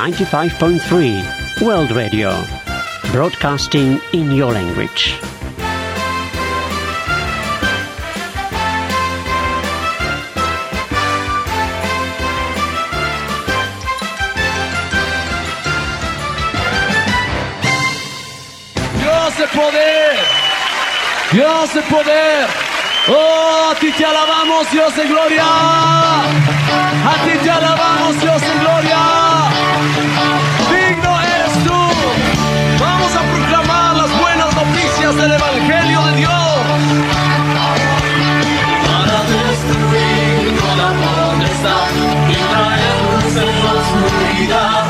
95.3 World Radio, broadcasting in your language. De poder, de poder. Oh, a ti te alabamos, Dios de gloria. A ti te alabamos, Dios de gloria. Digno eres tú. Vamos a proclamar las buenas noticias del Evangelio de Dios. Para destruir toda potestad y traer luz en la oscuridad.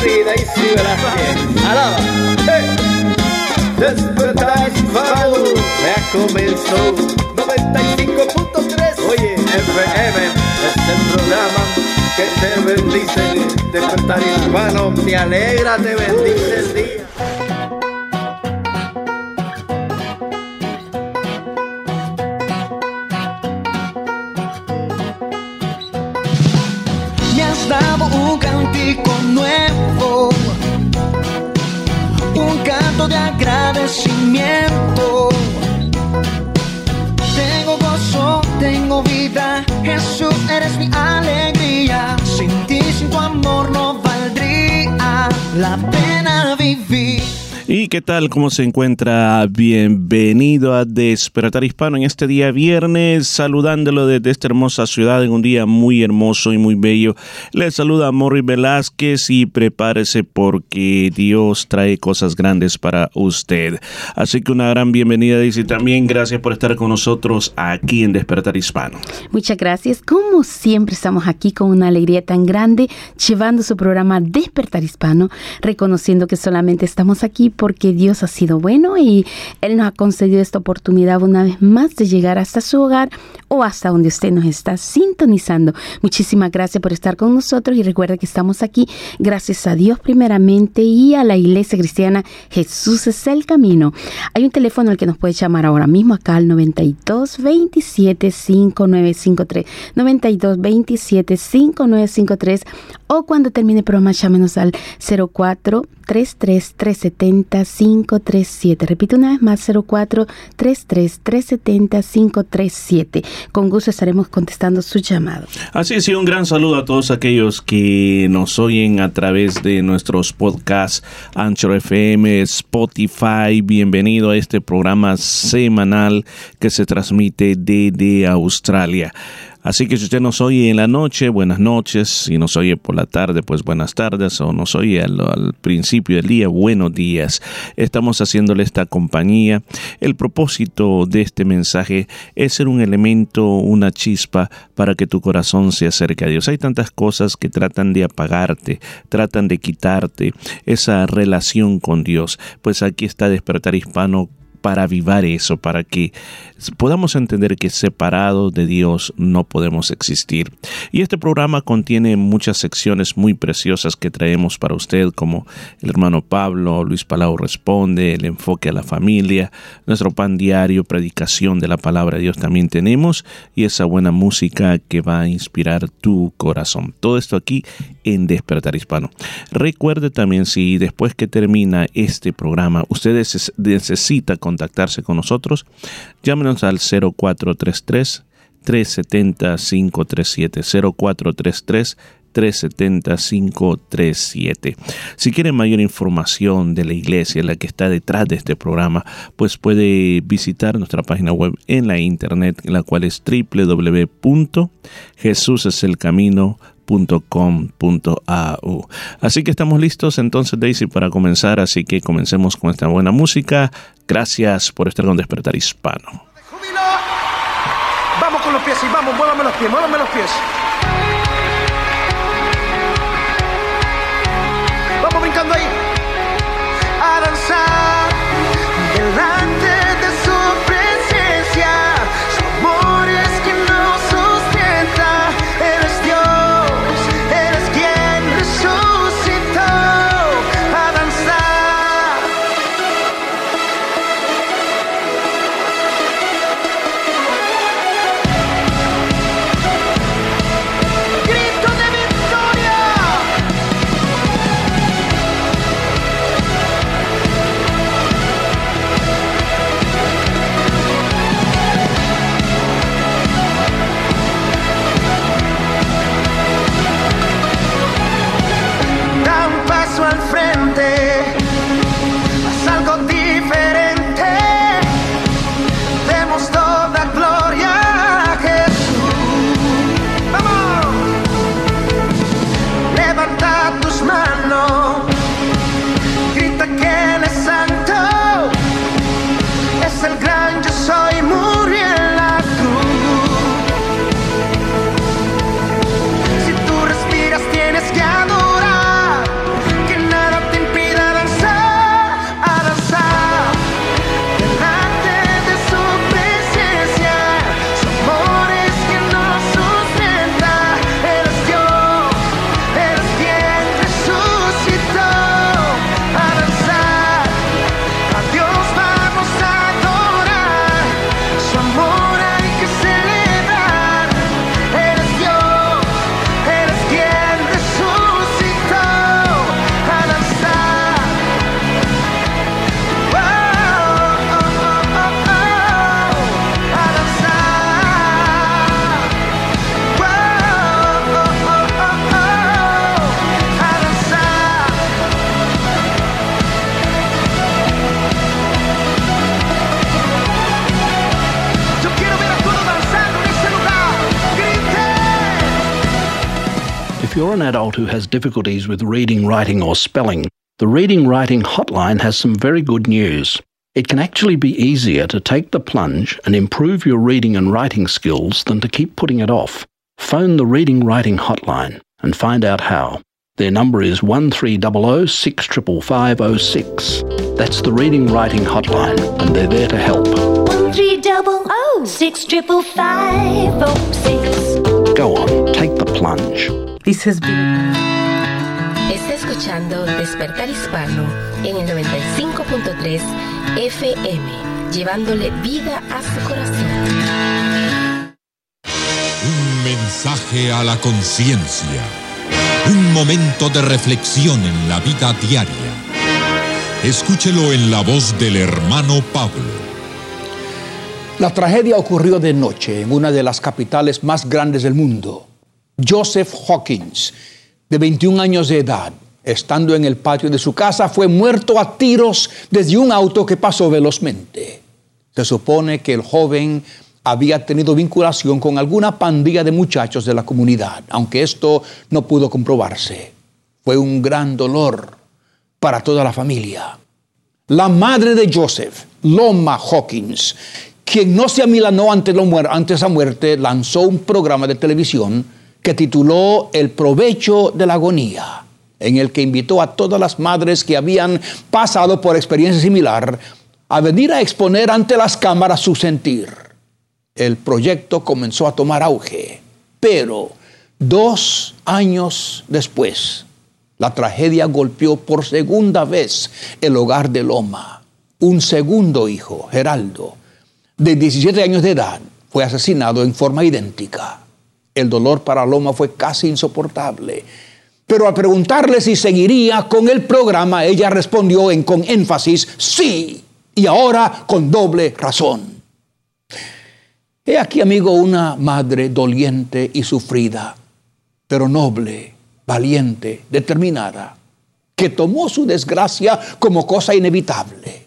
Morrida y que alaba. Eh. Despertar hispano. Ya comenzó 95.3. Oye, FM es el programa que te bendice. Despertar hispano, te alegra, te bendice el día. Agradecimiento. Tengo gozo, tengo vida, Jesús eres mi alegría. Sin ti, sin tu amor no valdría la pena vivir. ¿Y qué tal? ¿Cómo se encuentra? Bienvenido a Despertar Hispano en este día viernes, saludándolo desde esta hermosa ciudad en un día muy hermoso y muy bello. Le saluda Morri Velázquez y prepárese porque Dios trae cosas grandes para usted. Así que una gran bienvenida, dice también gracias por estar con nosotros aquí en Despertar Hispano. Muchas gracias. Como siempre estamos aquí con una alegría tan grande, llevando su programa Despertar Hispano, reconociendo que solamente estamos aquí porque Dios ha sido bueno y Él nos ha concedido esta oportunidad una vez más de llegar hasta su hogar o hasta donde usted nos está sintonizando. Muchísimas gracias por estar con nosotros y recuerda que estamos aquí gracias a Dios primeramente y a la Iglesia Cristiana Jesús es el camino. Hay un teléfono al que nos puede llamar ahora mismo acá al 92 27 5953 92 27 5953 o cuando termine el programa llámenos al 04 33 370 537. Repito una vez más 04 33 370 537. Con gusto estaremos contestando su llamado. Así es, y un gran saludo a todos aquellos que nos oyen a través de nuestros podcasts Anchor FM, Spotify. Bienvenido a este programa semanal que se transmite desde Australia. Así que si usted nos oye en la noche, buenas noches. Si nos oye por la tarde, pues buenas tardes. O nos oye al, al, principio del día, buenos días. Estamos haciéndole esta compañía. El propósito de este mensaje es ser un elemento, una chispa para que tu corazón se acerque a Dios. Hay tantas cosas que tratan de apagarte, tratan de quitarte esa relación con Dios. Pues aquí está Despertar Hispano para avivar eso, para que podamos entender que separados de Dios no podemos existir. Y este programa contiene muchas secciones muy preciosas que traemos para usted, como el hermano Pablo, Luis Palau responde, el enfoque a la familia, nuestro pan diario, predicación de la palabra de Dios también tenemos, y esa buena música que va a inspirar tu corazón. Todo esto aquí en Despertar Hispano. Recuerde también si después que termina este programa usted necesita contactarse con nosotros, llámenos al 0433 370 537 0433 370-537. Si quieren mayor información de la iglesia, la que está detrás de este programa, pues puede visitar nuestra página web en la internet, la cual es www.jesuseselcamino.com.au. Así que estamos listos entonces, Daisy, para comenzar. Así que comencemos con esta buena música. Gracias por estar con Despertar Hispano. Vamos con los pies y vamos, muévame los pies, muévame los pies. Vamos brincando ahí. A danzar who has difficulties with reading, writing, or spelling, the Reading Writing Hotline has some very good news. It can actually be easier to take the plunge and improve your reading and writing skills than to keep putting it off. Phone the Reading Writing Hotline and find out how. Their number is 1300 65506. That's the Reading Writing Hotline, and they're there to help. One three double oh six triple five oh six. Go on, take the plunge. This has been Está escuchando Despertar Hispano en el 95.3 FM, llevándole vida a su corazón. Un mensaje a la conciencia. Un momento de reflexión en la vida diaria. Escúchelo en la voz del hermano Pablo. La tragedia ocurrió de noche en una de las capitales más grandes del mundo. Joseph Hawkins, de 21 años de edad, estando en el patio de su casa, fue muerto a tiros desde un auto que pasó velozmente. Se supone que el joven había tenido vinculación con alguna pandilla de muchachos de la comunidad, aunque esto no pudo comprobarse. Fue un gran dolor para toda la familia. La madre de Joseph, Loma Hawkins, quien no se amilanó ante, ante esa muerte, lanzó un programa de televisión que tituló El provecho de la agonía, en el que invitó a todas las madres que habían pasado por experiencia similar a venir a exponer ante las cámaras su sentir. El proyecto comenzó a tomar auge, pero dos años después, la tragedia golpeó por segunda vez el hogar de Loma. Un segundo hijo, Geraldo, de 17 años de edad, fue asesinado en forma idéntica. El dolor para Loma fue casi insoportable. Pero al preguntarle si seguiría con el programa, ella respondió en, con énfasis, sí, y ahora con doble razón. He aquí, amigo, una madre doliente y sufrida, pero noble valiente, determinada, que tomó su desgracia como cosa inevitable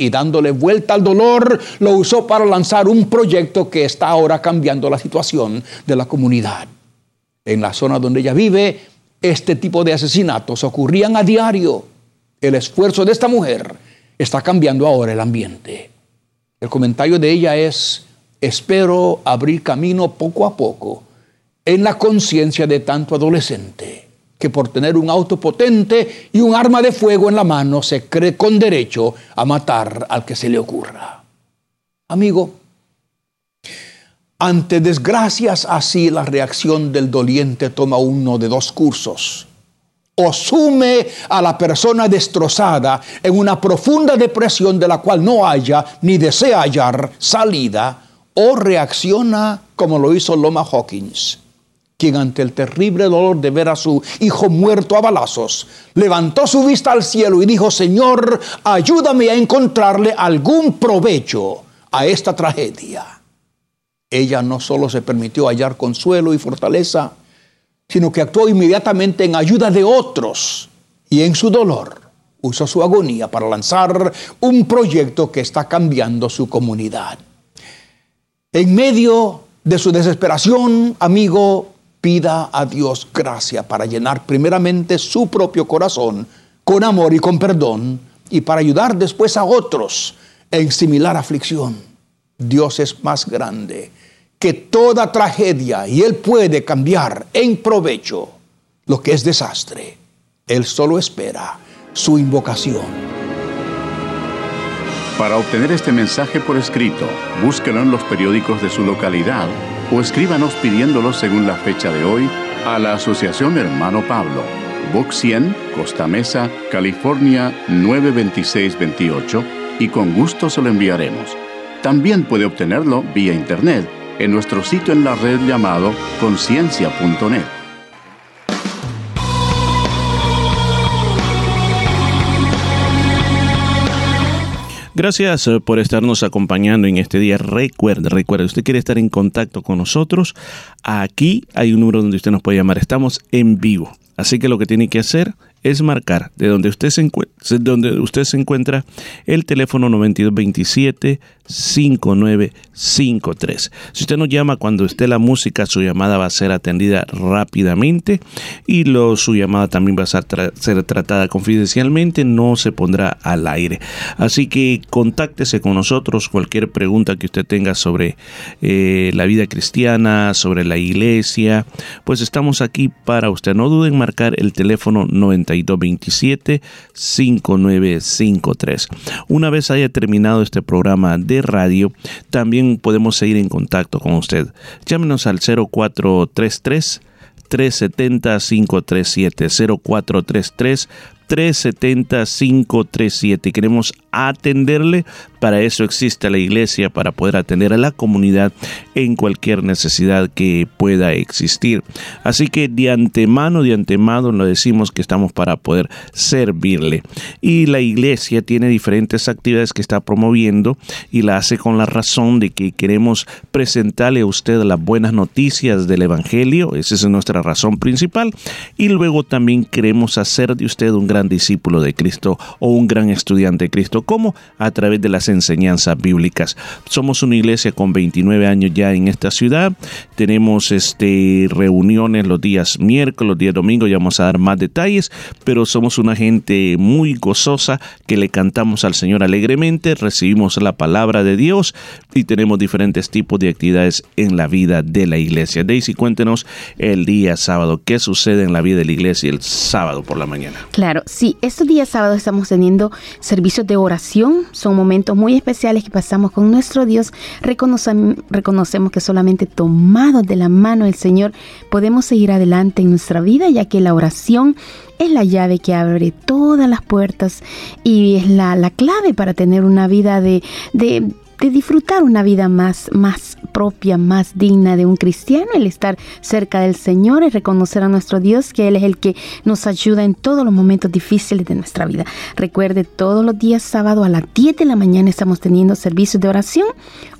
y dándole vuelta al dolor, lo usó para lanzar un proyecto que está ahora cambiando la situación de la comunidad. En la zona donde ella vive, este tipo de asesinatos ocurrían a diario. El esfuerzo de esta mujer está cambiando ahora el ambiente. El comentario de ella es, espero abrir camino poco a poco en la conciencia de tanto adolescente que por tener un auto potente y un arma de fuego en la mano se cree con derecho a matar al que se le ocurra. Amigo, ante desgracias así la reacción del doliente toma uno de dos cursos. O sume a la persona destrozada en una profunda depresión de la cual no haya ni desea hallar salida, o reacciona como lo hizo Loma Hawkins quien ante el terrible dolor de ver a su hijo muerto a balazos, levantó su vista al cielo y dijo, Señor, ayúdame a encontrarle algún provecho a esta tragedia. Ella no solo se permitió hallar consuelo y fortaleza, sino que actuó inmediatamente en ayuda de otros y en su dolor usó su agonía para lanzar un proyecto que está cambiando su comunidad. En medio de su desesperación, amigo, pida a Dios gracia para llenar primeramente su propio corazón con amor y con perdón y para ayudar después a otros en similar aflicción. Dios es más grande que toda tragedia y Él puede cambiar en provecho lo que es desastre. Él solo espera su invocación. Para obtener este mensaje por escrito, búsquelo en los periódicos de su localidad o escríbanos pidiéndolo según la fecha de hoy a la Asociación Hermano Pablo, Box 100, Costa Mesa, California 92628 y con gusto se lo enviaremos. También puede obtenerlo vía internet en nuestro sitio en la red llamado conciencia.net. Gracias eh, por estarnos acompañando en este día. Recuerde, recuerde, usted quiere estar en contacto con nosotros. Aquí hay un número donde usted nos puede llamar. Estamos en vivo. Así que lo que tiene que hacer es marcar de donde usted se, donde usted se encuentra el teléfono 9227 5953. Si usted nos llama cuando esté la música, su llamada va a ser atendida rápidamente y lo, su llamada también va a ser, tratada confidencialmente, no se pondrá al aire. Así que contáctese con nosotros, cualquier pregunta que usted tenga sobre eh, la vida cristiana, sobre la iglesia, pues estamos aquí para usted. No duden en marcar el teléfono 9227 5953. Una vez haya terminado este programa radio, también podemos seguir en contacto con usted. Llámenos al 0433 370 537 0433 370-537. Queremos atenderle. Para eso existe la iglesia, para poder atender a la comunidad en cualquier necesidad que pueda existir. Así que de antemano, de antemano, lo decimos que estamos para poder servirle. Y la iglesia tiene diferentes actividades que está promoviendo y la hace con la razón de que queremos presentarle a usted las buenas noticias del Evangelio. Esa es nuestra razón principal. Y luego también queremos hacer de usted un gran discípulo de Cristo o un gran estudiante de Cristo. ¿Cómo? A través de las enseñanzas bíblicas. Somos una iglesia con 29 años ya en esta ciudad. Tenemos este, reuniones los días miércoles, los días domingos, ya vamos a dar más detalles, pero somos una gente muy gozosa que le cantamos al Señor alegremente, recibimos la palabra de Dios y tenemos diferentes tipos de actividades en la vida de la iglesia. Daisy, cuéntenos el día sábado, ¿qué sucede en la vida de la iglesia el sábado por la mañana? Claro, Sí, estos días sábados estamos teniendo servicios de oración. Son momentos muy especiales que pasamos con nuestro Dios. reconocemos que solamente tomados de la mano del Señor podemos seguir adelante en nuestra vida, ya que la oración es la llave que abre todas las puertas y es la, la clave para tener una vida de, de de disfrutar una vida más, más propia, más digna de un cristiano, el estar cerca del Señor y reconocer a nuestro Dios que Él es el que nos ayuda en todos los momentos difíciles de nuestra vida. Recuerde, todos los días sábado a las 10 de la mañana estamos teniendo servicios de oración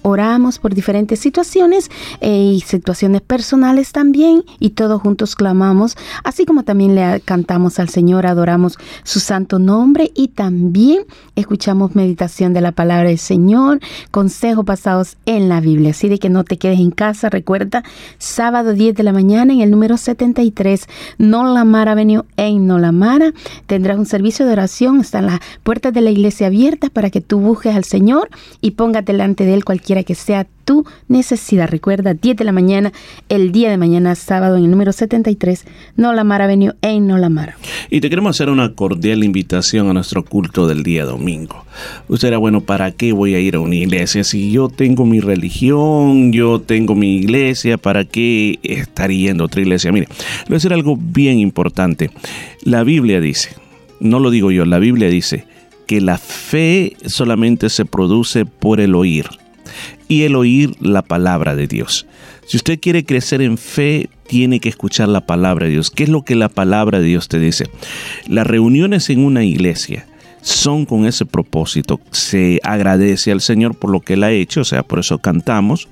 oramos por diferentes situaciones eh, y situaciones personales también y todos juntos clamamos, así como también le cantamos al Señor, adoramos su santo nombre y también escuchamos meditación de la palabra del Señor, consejos basados en la Biblia. Así de que no te quedes en casa, recuerda, sábado 10 de la mañana en el número 73, Nolamara Avenue en Nolamara, tendrás un servicio de oración, están las puertas de la iglesia abiertas para que tú busques al Señor y pongas delante de Él cualquiera que sea tu necesidad. Recuerda, 10 de la mañana, el día de mañana, sábado, en el número 73, Nolamara Avenue en Nolamara. Y te queremos hacer una cordial invitación a nuestro culto del día domingo. Usted era bueno, ¿para qué voy a ir a una iglesia? Si yo tengo mi religión, yo tengo mi iglesia, ¿para qué estar yendo a otra iglesia? Mire, voy a decir algo bien importante. La Biblia dice, no lo digo yo, la Biblia dice que la fe solamente se produce por el oír y el oír la palabra de Dios. Si usted quiere crecer en fe, tiene que escuchar la palabra de Dios. ¿Qué es lo que la palabra de Dios te dice? Las reuniones en una iglesia son con ese propósito. Se agradece al Señor por lo que Él ha hecho, o sea, por eso cantamos.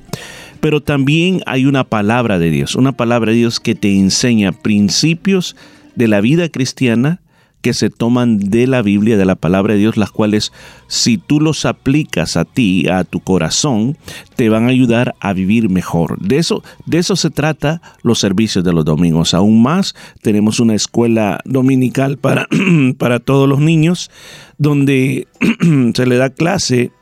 Pero también hay una palabra de Dios, una palabra de Dios que te enseña principios de la vida cristiana que se toman de la Biblia, de la palabra de Dios, las cuales si tú los aplicas a ti, a tu corazón, te van a ayudar a vivir mejor. De eso, de eso se trata los servicios de los domingos. Aún más, tenemos una escuela dominical para, para todos los niños, donde se le da clase,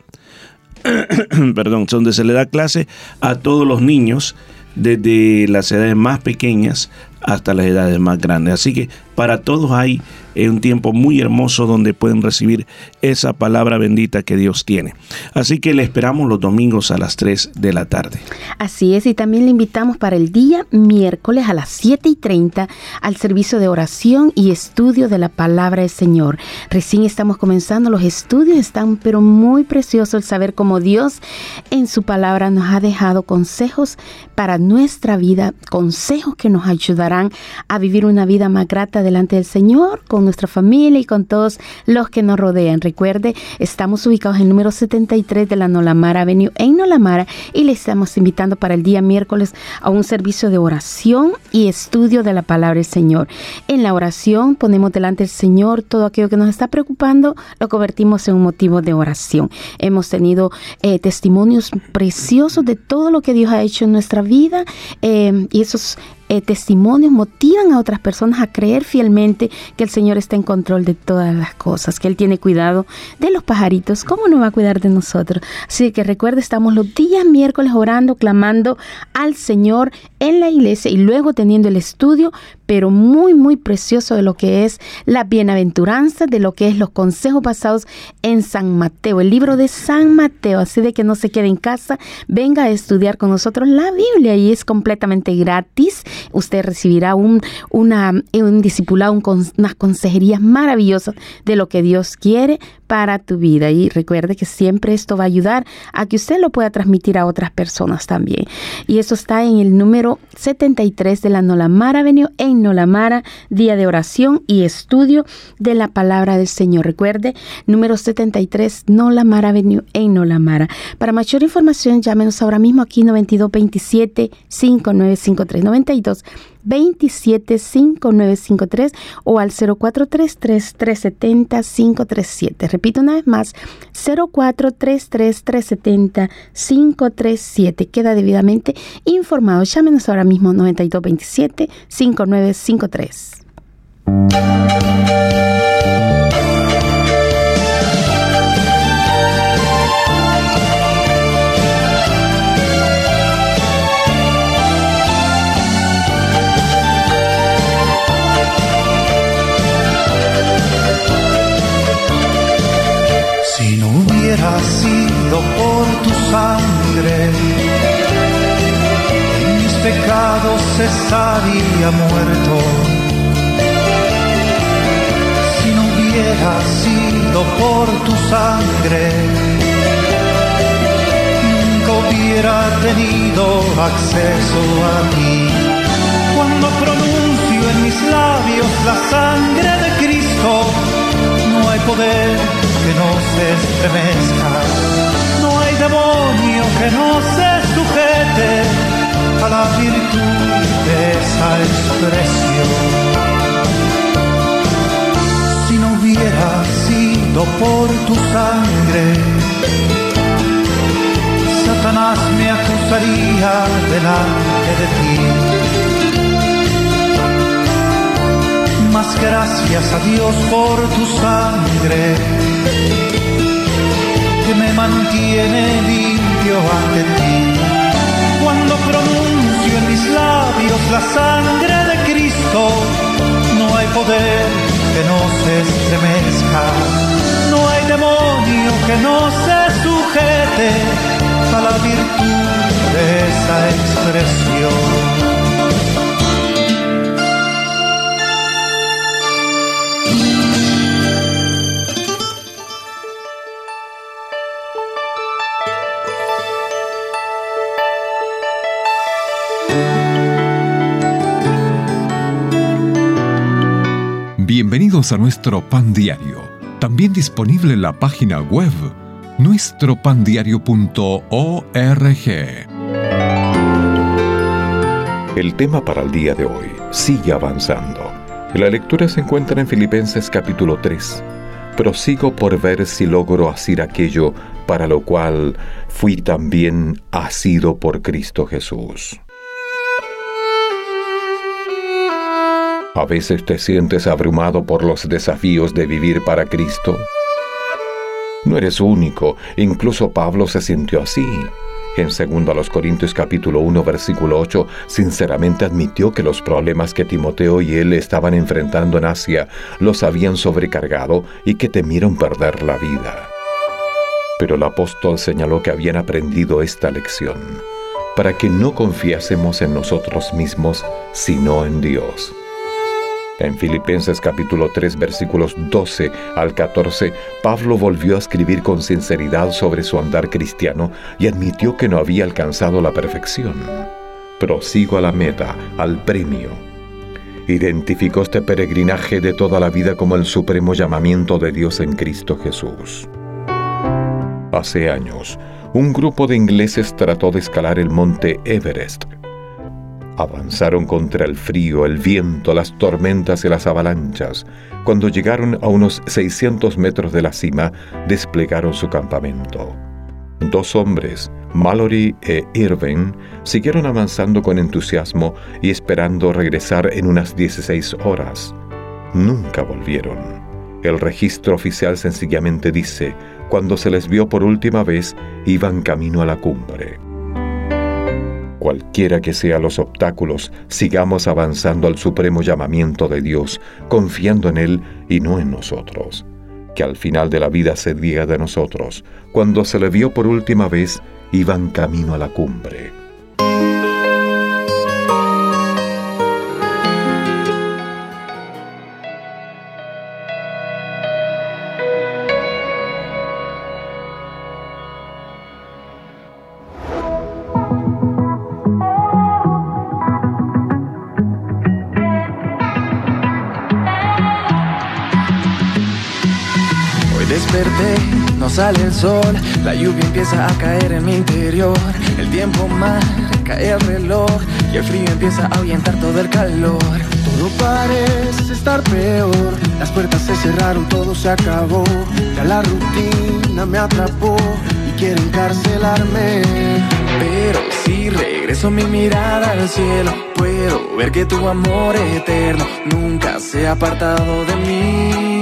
perdón, donde se le da clase a todos los niños desde las edades más pequeñas hasta las edades más grandes. Así que para todos hay eh, un tiempo muy hermoso donde pueden recibir esa palabra bendita que Dios tiene. Así que le esperamos los domingos a las 3 de la tarde. Así es, y también le invitamos para el día miércoles a las 7 y 30 al servicio de oración y estudio de la palabra del Señor. Recién estamos comenzando los estudios, están pero muy precioso el saber cómo Dios en su palabra nos ha dejado consejos para nuestra vida, consejos que nos ayudarán a vivir una vida más grata delante del Señor, con nuestra familia y con todos los que nos rodean. Recuerde, estamos ubicados en el número 73 de la Nolamara Avenue en Nolamara y le estamos invitando para el día miércoles a un servicio de oración y estudio de la palabra del Señor. En la oración ponemos delante del Señor todo aquello que nos está preocupando, lo convertimos en un motivo de oración. Hemos tenido eh, testimonios preciosos de todo lo que Dios ha hecho en nuestra vida eh, y esos eh, testimonios motivan a otras personas a creer fielmente que el Señor está en control de todas las cosas, que Él tiene cuidado de los pajaritos, ¿cómo no va a cuidar de nosotros? Así que recuerde, estamos los días miércoles orando, clamando al Señor en la iglesia y luego teniendo el estudio, pero muy, muy precioso de lo que es la bienaventuranza, de lo que es los consejos basados en San Mateo, el libro de San Mateo. Así de que no se quede en casa, venga a estudiar con nosotros la Biblia y es completamente gratis. Usted recibirá un, una, un discipulado, un, unas consejerías maravillosas de lo que Dios quiere para tu vida. Y recuerde que siempre esto va a ayudar a que usted lo pueda transmitir a otras personas también. Y eso está en el número 73 de la Nolamara Avenue en Nolamara, día de oración y estudio de la palabra del Señor. Recuerde, número 73 Nolamara Avenue en Nolamara. Para mayor información, llámenos ahora mismo aquí 9227 5953 92 27 5953 o al 0433 370 537. Repito una vez más, 0433 370 537. Queda debidamente informado. Llámenos ahora mismo 9227 5953. Pecados estaría muerto. Si no hubiera sido por tu sangre, nunca hubiera tenido acceso a ti. Cuando pronuncio en mis labios la sangre de Cristo, no hay poder que no estremezca, no hay demonio que no se sujete a la virtud de esa expresión. Si no hubiera sido por tu sangre, Satanás me acusaría delante de ti. Mas gracias a Dios por tu sangre que me mantiene limpio ante ti. Cuando mis labios la sangre de Cristo, no hay poder que no se estremezca, no hay demonio que no se sujete a la virtud de esa expresión. Bienvenidos a nuestro pan diario, también disponible en la página web nuestropandiario.org. El tema para el día de hoy sigue avanzando. La lectura se encuentra en Filipenses capítulo 3. Prosigo por ver si logro hacer aquello para lo cual fui también asido por Cristo Jesús. A veces te sientes abrumado por los desafíos de vivir para Cristo. No eres único, incluso Pablo se sintió así. En 2 Corintios capítulo 1 versículo 8, sinceramente admitió que los problemas que Timoteo y él estaban enfrentando en Asia los habían sobrecargado y que temieron perder la vida. Pero el apóstol señaló que habían aprendido esta lección, para que no confiásemos en nosotros mismos, sino en Dios. En Filipenses capítulo 3 versículos 12 al 14, Pablo volvió a escribir con sinceridad sobre su andar cristiano y admitió que no había alcanzado la perfección. Prosigo a la meta, al premio. Identificó este peregrinaje de toda la vida como el supremo llamamiento de Dios en Cristo Jesús. Hace años, un grupo de ingleses trató de escalar el monte Everest Avanzaron contra el frío, el viento, las tormentas y las avalanchas. Cuando llegaron a unos 600 metros de la cima, desplegaron su campamento. Dos hombres, Mallory e Irving, siguieron avanzando con entusiasmo y esperando regresar en unas 16 horas. Nunca volvieron. El registro oficial sencillamente dice, cuando se les vio por última vez, iban camino a la cumbre. Cualquiera que sean los obstáculos, sigamos avanzando al supremo llamamiento de Dios, confiando en Él y no en nosotros. Que al final de la vida se diga de nosotros, cuando se le vio por última vez, iban camino a la cumbre. La lluvia empieza a caer en mi interior, el tiempo marca el reloj y el frío empieza a ahuyentar todo el calor. Todo parece estar peor, las puertas se cerraron, todo se acabó, ya la rutina me atrapó y quiere encarcelarme. Pero si regreso mi mirada al cielo, puedo ver que tu amor eterno nunca se ha apartado de mí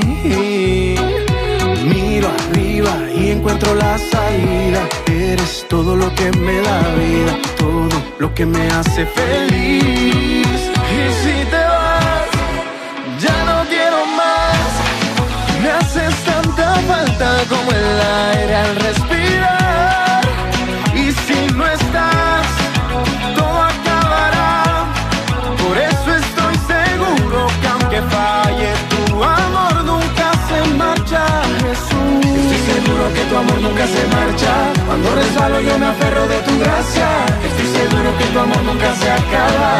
arriba y encuentro la salida. Eres todo lo que me da vida, todo lo que me hace feliz. Y si te vas, ya no quiero más. Me haces tanta falta como el aire al respirar. Seguro que tu amor nunca se marcha. Cuando resbalo yo me aferro de tu gracia. Estoy seguro que tu amor nunca se acaba.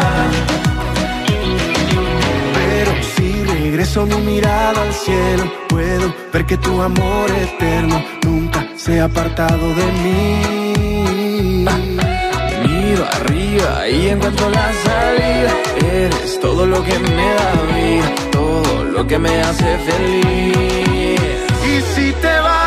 Pero si regreso mi mirada al cielo, puedo ver que tu amor eterno nunca se ha apartado de mí. Miro arriba y encuentro la salida. Eres todo lo que me da vida, todo lo que me hace feliz. Y si te vas,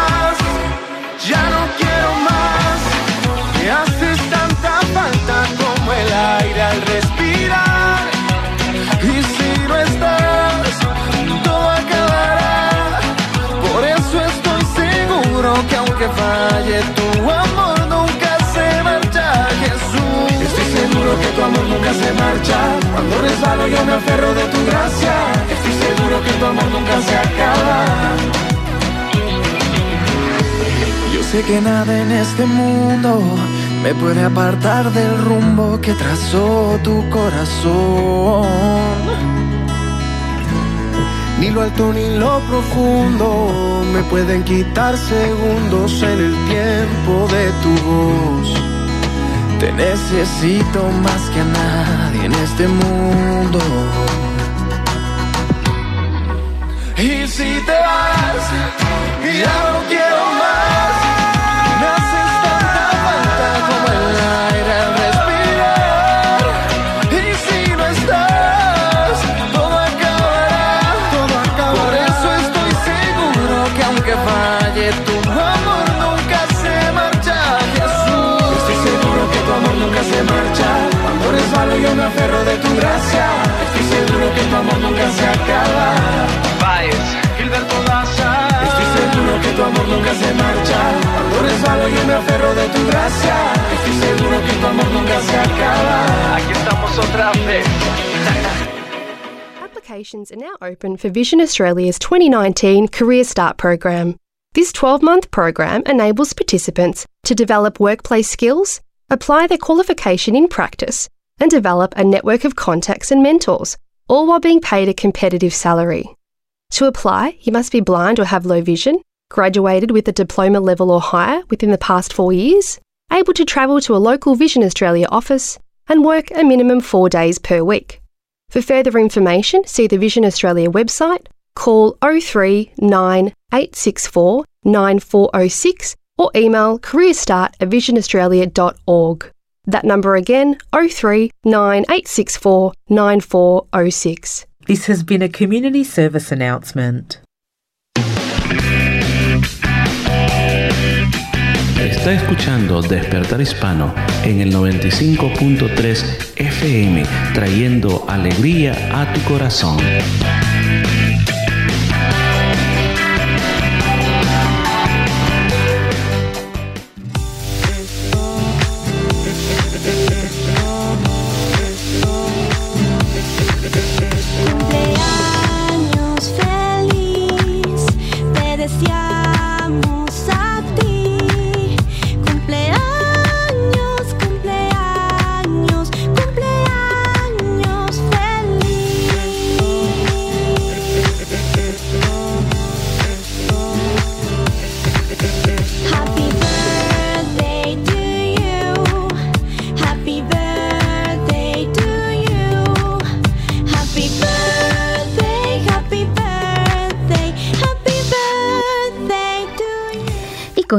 que falle tu amor nunca se marcha, Jesús. Estoy seguro que tu amor nunca se marcha. Cuando resbalo yo me aferro de tu gracia. Estoy seguro que tu amor nunca se acaba. Yo sé que nada en este mundo me puede apartar del rumbo que trazó tu corazón. Ni lo alto ni lo profundo me pueden quitar segundos en el tiempo de tu voz. Te necesito más que a nadie en este mundo. Y si te vas, ya no quiero más. Gracia. Estoy seguro que tu amor nunca se acaba. Gilberto Daza. Estoy seguro que tu amor nunca se marcha. Cuando resbalo yo me aferro de tu gracia. Estoy seguro que tu amor nunca se acaba. Aquí estamos otra vez. Applications are now open for Vision Australia's 2019 Career Start program. This 12 month program enables participants to develop workplace skills, apply their qualification in practice, and develop a network of contacts and mentors, all while being paid a competitive salary. To apply, you must be blind or have low vision, graduated with a diploma level or higher within the past four years, able to travel to a local Vision Australia office, and work a minimum four days per week. For further information, see the Vision Australia website, call 03 864 9406 or email careerstart at visionaustralia.org. That number again, 03 864 9406. This has been a community service announcement. Está escuchando Despertar Hispano en el 95.3 FM, trayendo alegría a tu corazón.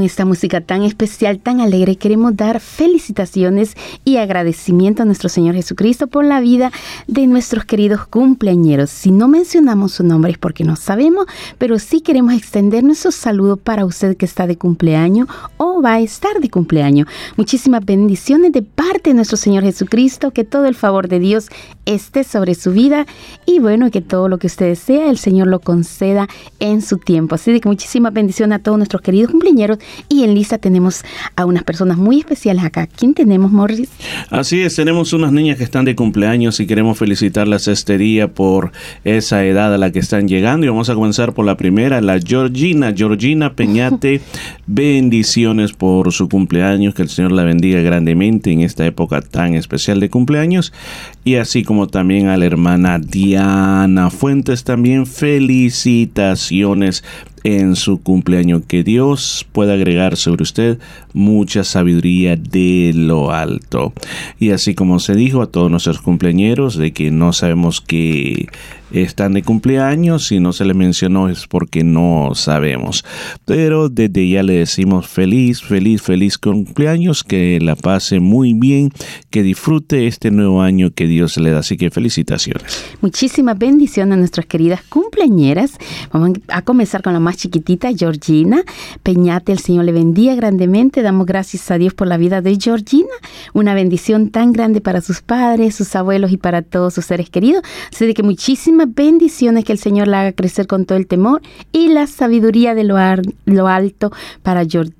Esta música tan especial, tan alegre, queremos dar felicitaciones y agradecimiento a nuestro Señor Jesucristo por la vida de nuestros queridos cumpleañeros. Si no mencionamos su nombre es porque no sabemos, pero sí queremos extender nuestro saludo para usted que está de cumpleaños o va a estar de cumpleaños. Muchísimas bendiciones de parte de nuestro Señor Jesucristo, que todo el favor de Dios esté sobre su vida y bueno, que todo lo que usted desea, el Señor lo conceda en su tiempo. Así de que muchísimas bendiciones a todos nuestros queridos cumpleaños y en lista tenemos a unas personas muy especiales acá. ¿Quién tenemos, Morris? Así es, tenemos unas niñas que están de cumpleaños y queremos felicitarlas este día por esa edad a la que están llegando. Y vamos a comenzar por la primera, la Georgina. Georgina Peñate, bendiciones por su cumpleaños. Que el Señor la bendiga grandemente en esta época tan especial de cumpleaños. Y así como también a la hermana Diana Fuentes, también felicitaciones en su cumpleaños. Que Dios pueda agregar sobre usted mucha sabiduría de lo alto. Y así como se dijo a todos nuestros cumpleañeros de que no sabemos que están de cumpleaños, si no se le mencionó es porque no sabemos. Pero desde ya le decimos feliz, feliz, feliz cumpleaños, que la pase muy bien, que disfrute este nuevo año que Dios le da. Así que felicitaciones. Muchísimas bendiciones a nuestras queridas cumpleañeras. Vamos a comenzar con la más chiquitita, Georgina Peñate. El Señor le bendiga grandemente. Damos gracias a Dios por la vida de Georgina. Una bendición tan grande para sus padres, sus abuelos y para todos sus seres queridos. Así de que muchísimas bendiciones que el Señor la haga crecer con todo el temor y la sabiduría de lo, ar- lo alto para Georgina.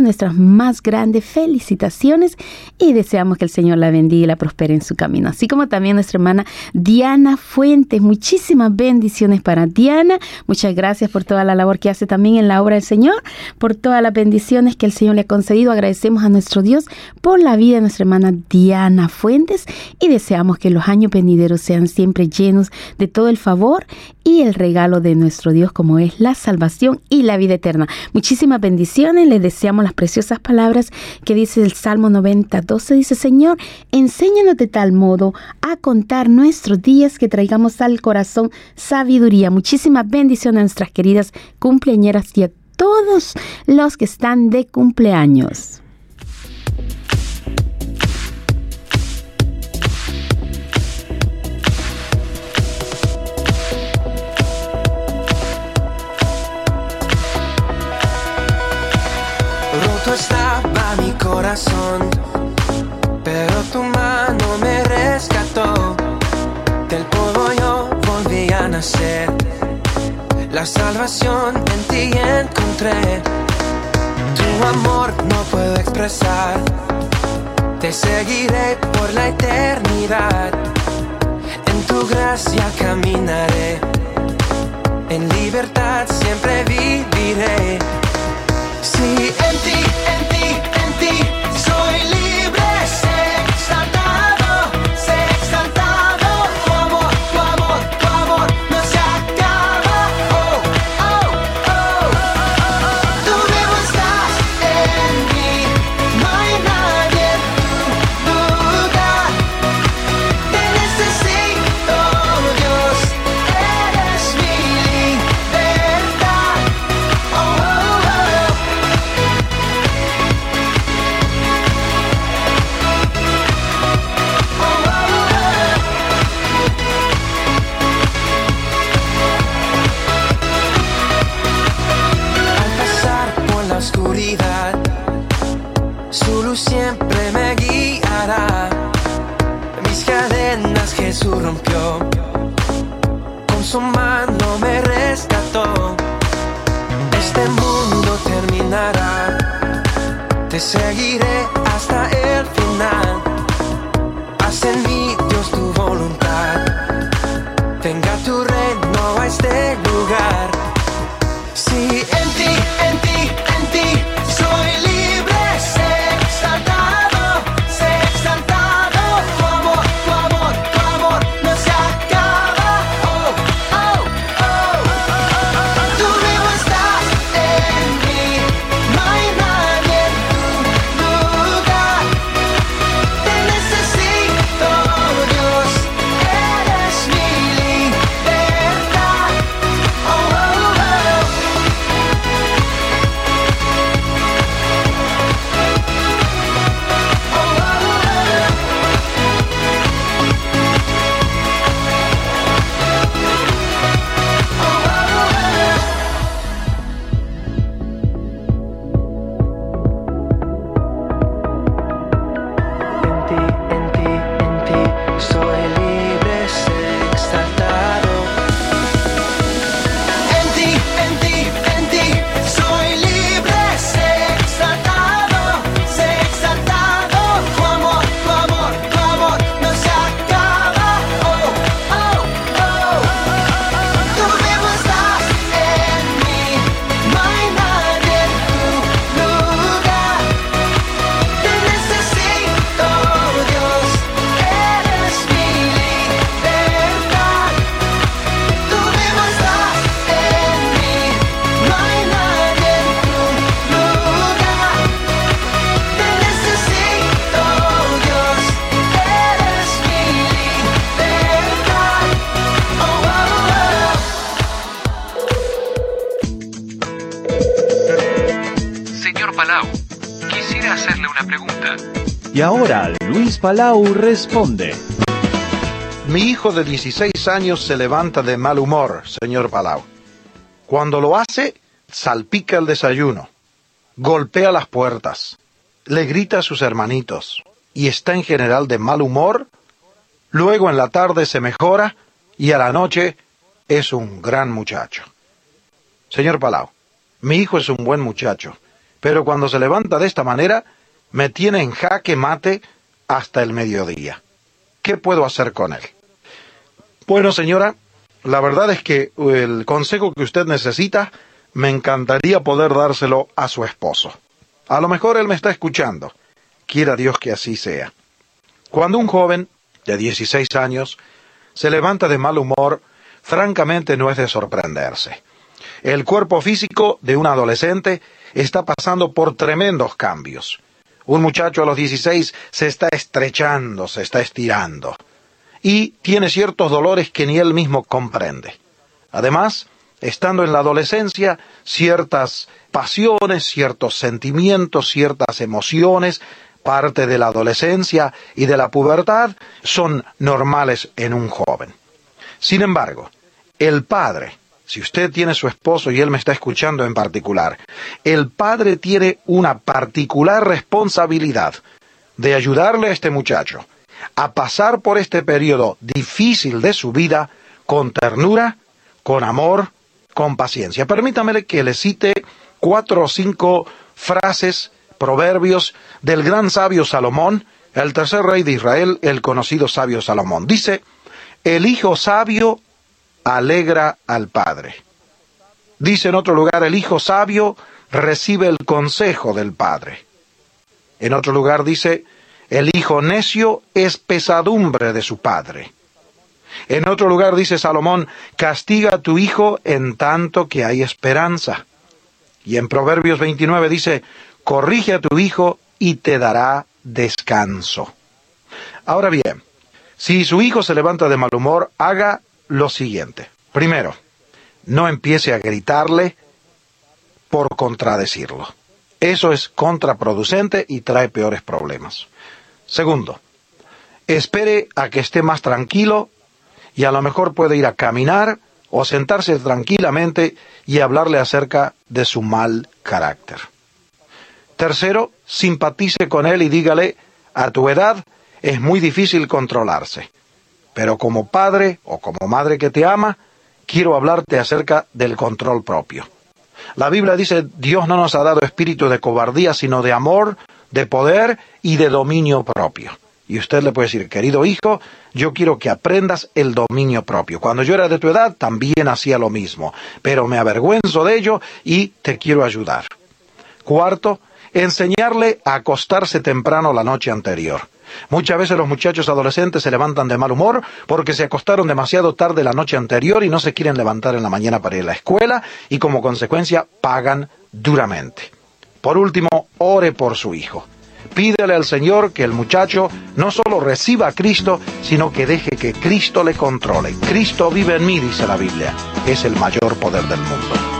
Nuestras más grandes felicitaciones y deseamos que el Señor la bendiga y la prospere en su camino. Así como también nuestra hermana Diana Fuentes. Muchísimas bendiciones para Diana. Muchas gracias por toda la labor que hace también en la obra del Señor, por todas las bendiciones que el Señor le ha concedido. Agradecemos a nuestro Dios por la vida de nuestra hermana Diana Fuentes y deseamos que los años venideros sean siempre llenos de todo el favor y el regalo de nuestro Dios como es la salvación y la vida eterna. Muchísimas bendiciones, les deseamos las preciosas palabras que dice el Salmo 90, 12, dice Señor, enséñanos de tal modo a contar nuestros días que traigamos al corazón sabiduría. Muchísimas bendiciones a nuestras queridas cumpleañeras y a todos los que están de cumpleaños. Roto estaba mi corazón, pero tu mano me rescató. Del polvo yo volví a nacer. La salvación en ti encontré. Tu amor no puedo expresar. Te seguiré por la eternidad. En tu gracia caminaré. En libertad siempre viviré. Sí, en ti, seguiré hasta el final. Palau responde. Mi hijo de 16 años se levanta de mal humor, señor Palau. Cuando lo hace, salpica el desayuno, golpea las puertas, le grita a sus hermanitos y está en general de mal humor. Luego en la tarde se mejora y a la noche es un gran muchacho. Señor Palau, mi hijo es un buen muchacho, pero cuando se levanta de esta manera, me tiene en jaque mate hasta el mediodía. ¿Qué puedo hacer con él? Bueno, señora, la verdad es que el consejo que usted necesita, me encantaría poder dárselo a su esposo. A lo mejor él me está escuchando. Quiera Dios que así sea. Cuando un joven de 16 años se levanta de mal humor, francamente no es de sorprenderse. El cuerpo físico de un adolescente está pasando por tremendos cambios. Un muchacho a los 16 se está estrechando, se está estirando y tiene ciertos dolores que ni él mismo comprende. Además, estando en la adolescencia, ciertas pasiones, ciertos sentimientos, ciertas emociones, parte de la adolescencia y de la pubertad, son normales en un joven. Sin embargo, el padre, si usted tiene su esposo y él me está escuchando en particular, el padre tiene una particular responsabilidad de ayudarle a este muchacho a pasar por este periodo difícil de su vida con ternura, con amor, con paciencia. Permítame que le cite cuatro o cinco frases, proverbios del gran sabio Salomón, el tercer rey de Israel, el conocido sabio Salomón. Dice, el hijo sabio alegra al padre. Dice en otro lugar, el hijo sabio recibe el consejo del padre. En otro lugar dice, el hijo necio es pesadumbre de su padre. En otro lugar dice Salomón, castiga a tu hijo en tanto que hay esperanza. Y en Proverbios 29 dice, corrige a tu hijo y te dará descanso. Ahora bien, si su hijo se levanta de mal humor, haga lo siguiente. Primero, no empiece a gritarle por contradecirlo. Eso es contraproducente y trae peores problemas. Segundo, espere a que esté más tranquilo y a lo mejor puede ir a caminar o sentarse tranquilamente y hablarle acerca de su mal carácter. Tercero, simpatice con él y dígale, a tu edad es muy difícil controlarse, pero como padre o como madre que te ama, quiero hablarte acerca del control propio. La Biblia dice, Dios no nos ha dado espíritu de cobardía, sino de amor, de poder y de dominio propio. Y usted le puede decir, querido hijo, yo quiero que aprendas el dominio propio. Cuando yo era de tu edad también hacía lo mismo, pero me avergüenzo de ello y te quiero ayudar. Cuarto, enseñarle a acostarse temprano la noche anterior. Muchas veces los muchachos adolescentes se levantan de mal humor porque se acostaron demasiado tarde la noche anterior y no se quieren levantar en la mañana para ir a la escuela y como consecuencia pagan duramente. Por último, ore por su hijo. Pídele al Señor que el muchacho no solo reciba a Cristo, sino que deje que Cristo le controle. Cristo vive en mí, dice la Biblia. Es el mayor poder del mundo.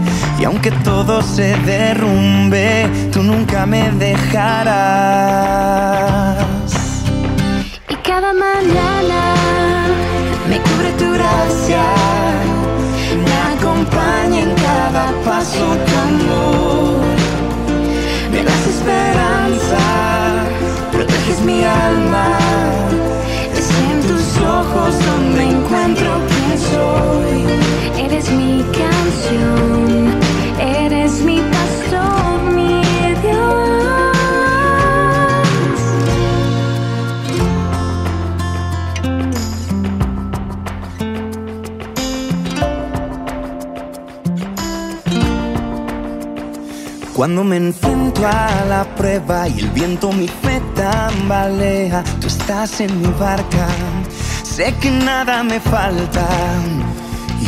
y aunque todo se derrumbe, tú nunca me dejarás. Y cada mañana me cubre tu gracia. me acompaña en cada paso tu amor. Me das esperanza, proteges mi alma. Es en tus ojos donde encuentro quién soy. Cuando me enfrento a la prueba y el viento mi fe tambalea, tú estás en mi barca, sé que nada me falta.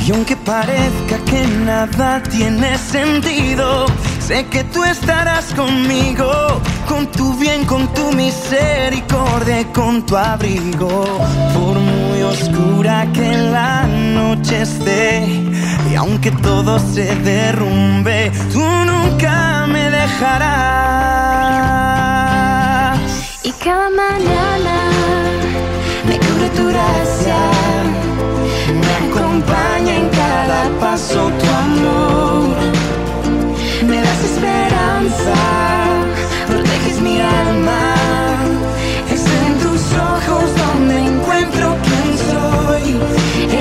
Y aunque parezca que nada tiene sentido, sé que tú estarás conmigo, con tu bien, con tu misericordia, con tu abrigo. Por muy oscura que la noche esté, y aunque todo se derrumbe, tú nunca me dejarás. Y cada mañana me cubre tu gracia, acompaña en cada paso tu amor. Me das esperanza, proteges mi alma. Es en tus ojos donde encuentro quién soy.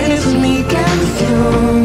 Eres mi canción,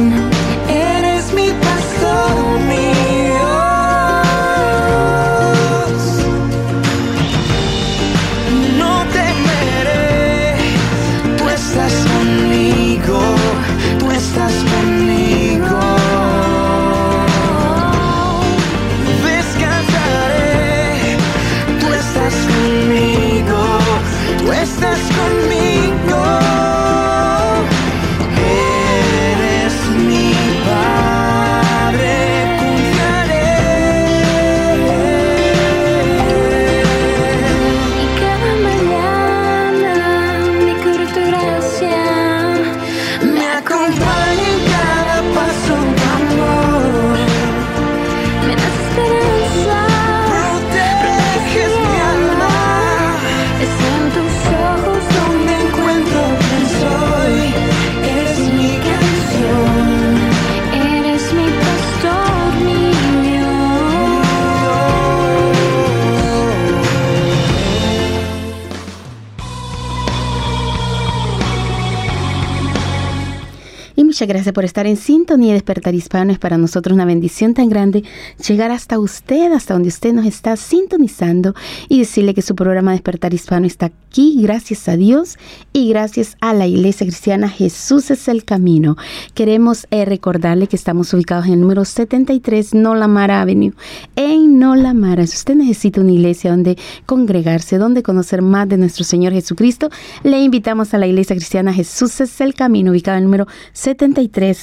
muchas gracias por estar en sintonía. Despertar Hispano es para nosotros una bendición tan grande llegar hasta usted, hasta donde usted nos está sintonizando y decirle que su programa Despertar Hispano está aquí gracias a Dios y gracias a la Iglesia Cristiana Jesús es el camino. Queremos eh, recordarle que estamos ubicados en el número 73 Nolamara Avenue en Nolamara. Si usted necesita una iglesia donde congregarse, donde conocer más de nuestro Señor Jesucristo, le invitamos a la Iglesia Cristiana Jesús es el camino, ubicada en el número 73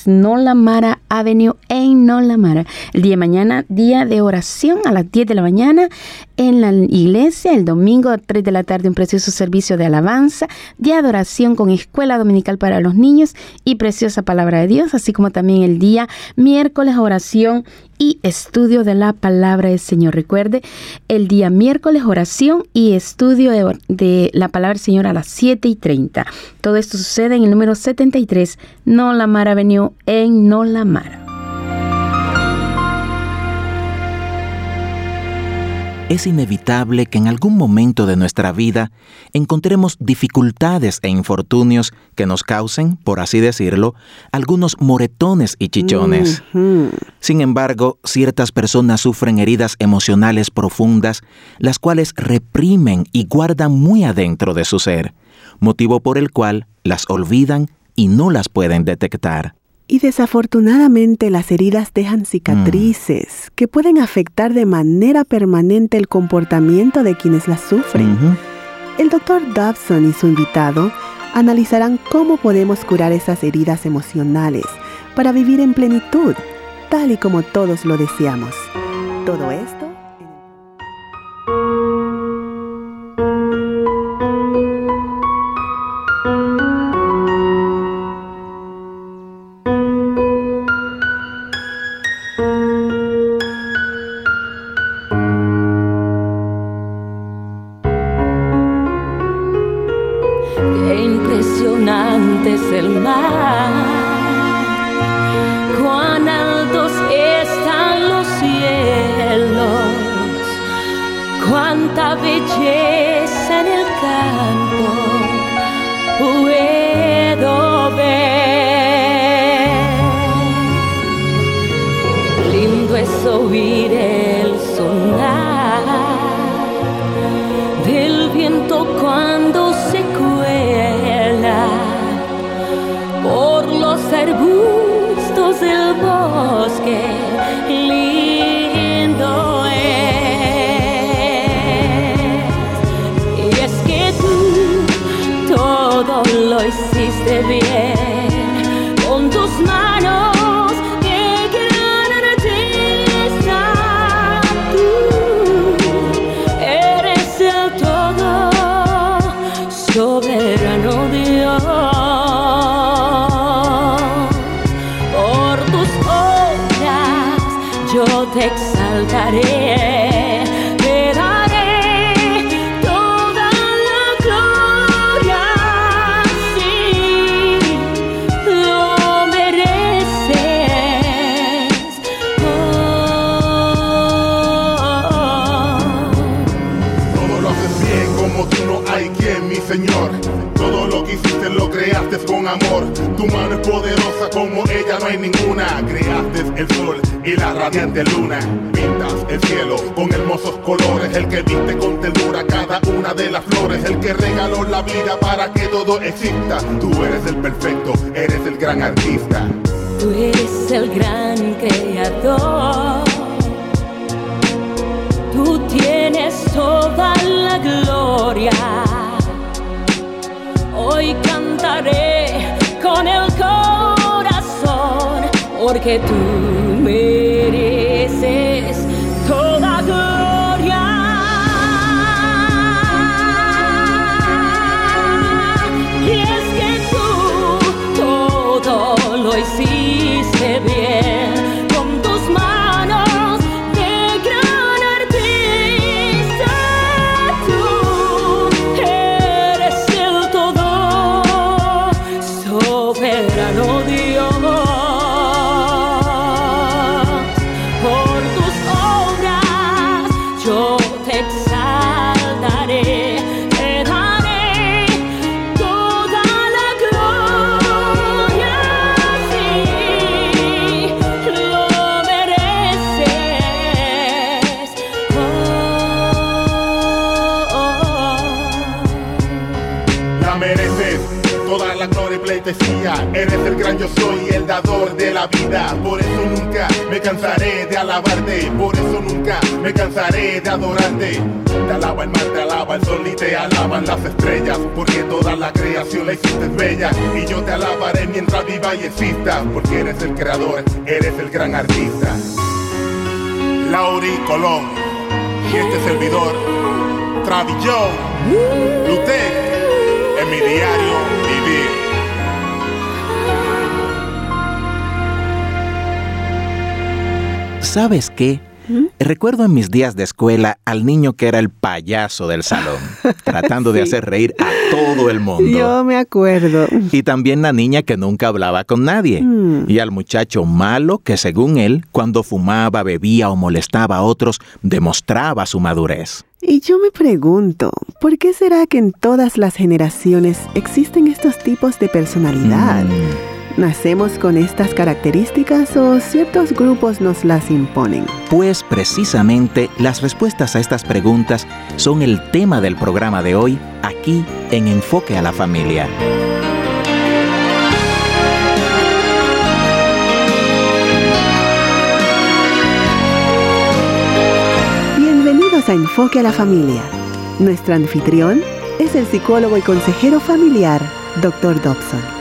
Nolamara Avenue en Nolamara. El día de mañana, día de oración a las 10 de la mañana en la iglesia. El domingo a 3 de la tarde, un precioso servicio de alabanza, de adoración con escuela dominical para los niños y preciosa palabra de Dios, así como también el día miércoles oración y estudio de la palabra del Señor. Recuerde, el día miércoles oración y estudio de, la palabra del Señor a las 7 y 30. Todo esto sucede en el número 73 Nolamara Avenue en Nolamara. Es inevitable que en algún momento de nuestra vida encontremos dificultades e infortunios que nos causen, por así decirlo, algunos moretones y chichones. Sin embargo, ciertas personas sufren heridas emocionales profundas, las cuales reprimen y guardan muy adentro de su ser, motivo por el cual las olvidan y no las pueden detectar. Y desafortunadamente las heridas dejan cicatrices que pueden afectar de manera permanente el comportamiento de quienes las sufren. El doctor Dobson y su invitado analizarán cómo podemos curar esas heridas emocionales para vivir en plenitud, tal y como todos lo deseamos. Todo esto Lindo Tu mano es poderosa como ella no hay ninguna. Creaste el sol y la radiante luna. Pintas el cielo con hermosos colores. El que viste con ternura cada una de las flores. El que regaló la vida para que todo exista. Tú eres el perfecto, eres el gran artista. Tú eres el gran creador. Tú tienes toda la gloria. Hoy cantaré con el corazón porque tú mereces y pleitesía. Eres el gran yo soy, el dador de la vida. Por eso nunca me cansaré de alabarte. Por eso nunca me cansaré de adorarte. Te alaba el mar, te alaba el sol y te alaban las estrellas. Porque toda la creación la hiciste bella. Y yo te alabaré mientras viva y exista. Porque eres el creador, eres el gran artista. Lauri Colón y este servidor, Travis Joe, Lutec, en mi diario vivir. ¿Sabes qué? Recuerdo en mis días de escuela al niño que era el payaso del salón, tratando de hacer reír a todo el mundo. Yo me acuerdo. Y también la niña que nunca hablaba con nadie. Mm. Y al muchacho malo que según él, cuando fumaba, bebía o molestaba a otros, demostraba su madurez. Y yo me pregunto, ¿por qué será que en todas las generaciones existen estos tipos de personalidad? ¿Nacemos con estas características o ciertos grupos nos las imponen? Pues precisamente las respuestas a estas preguntas son el tema del programa de hoy, aquí en Enfoque a la Familia. Bienvenidos a Enfoque a la Familia. Nuestro anfitrión es el psicólogo y consejero familiar, Dr. Dobson.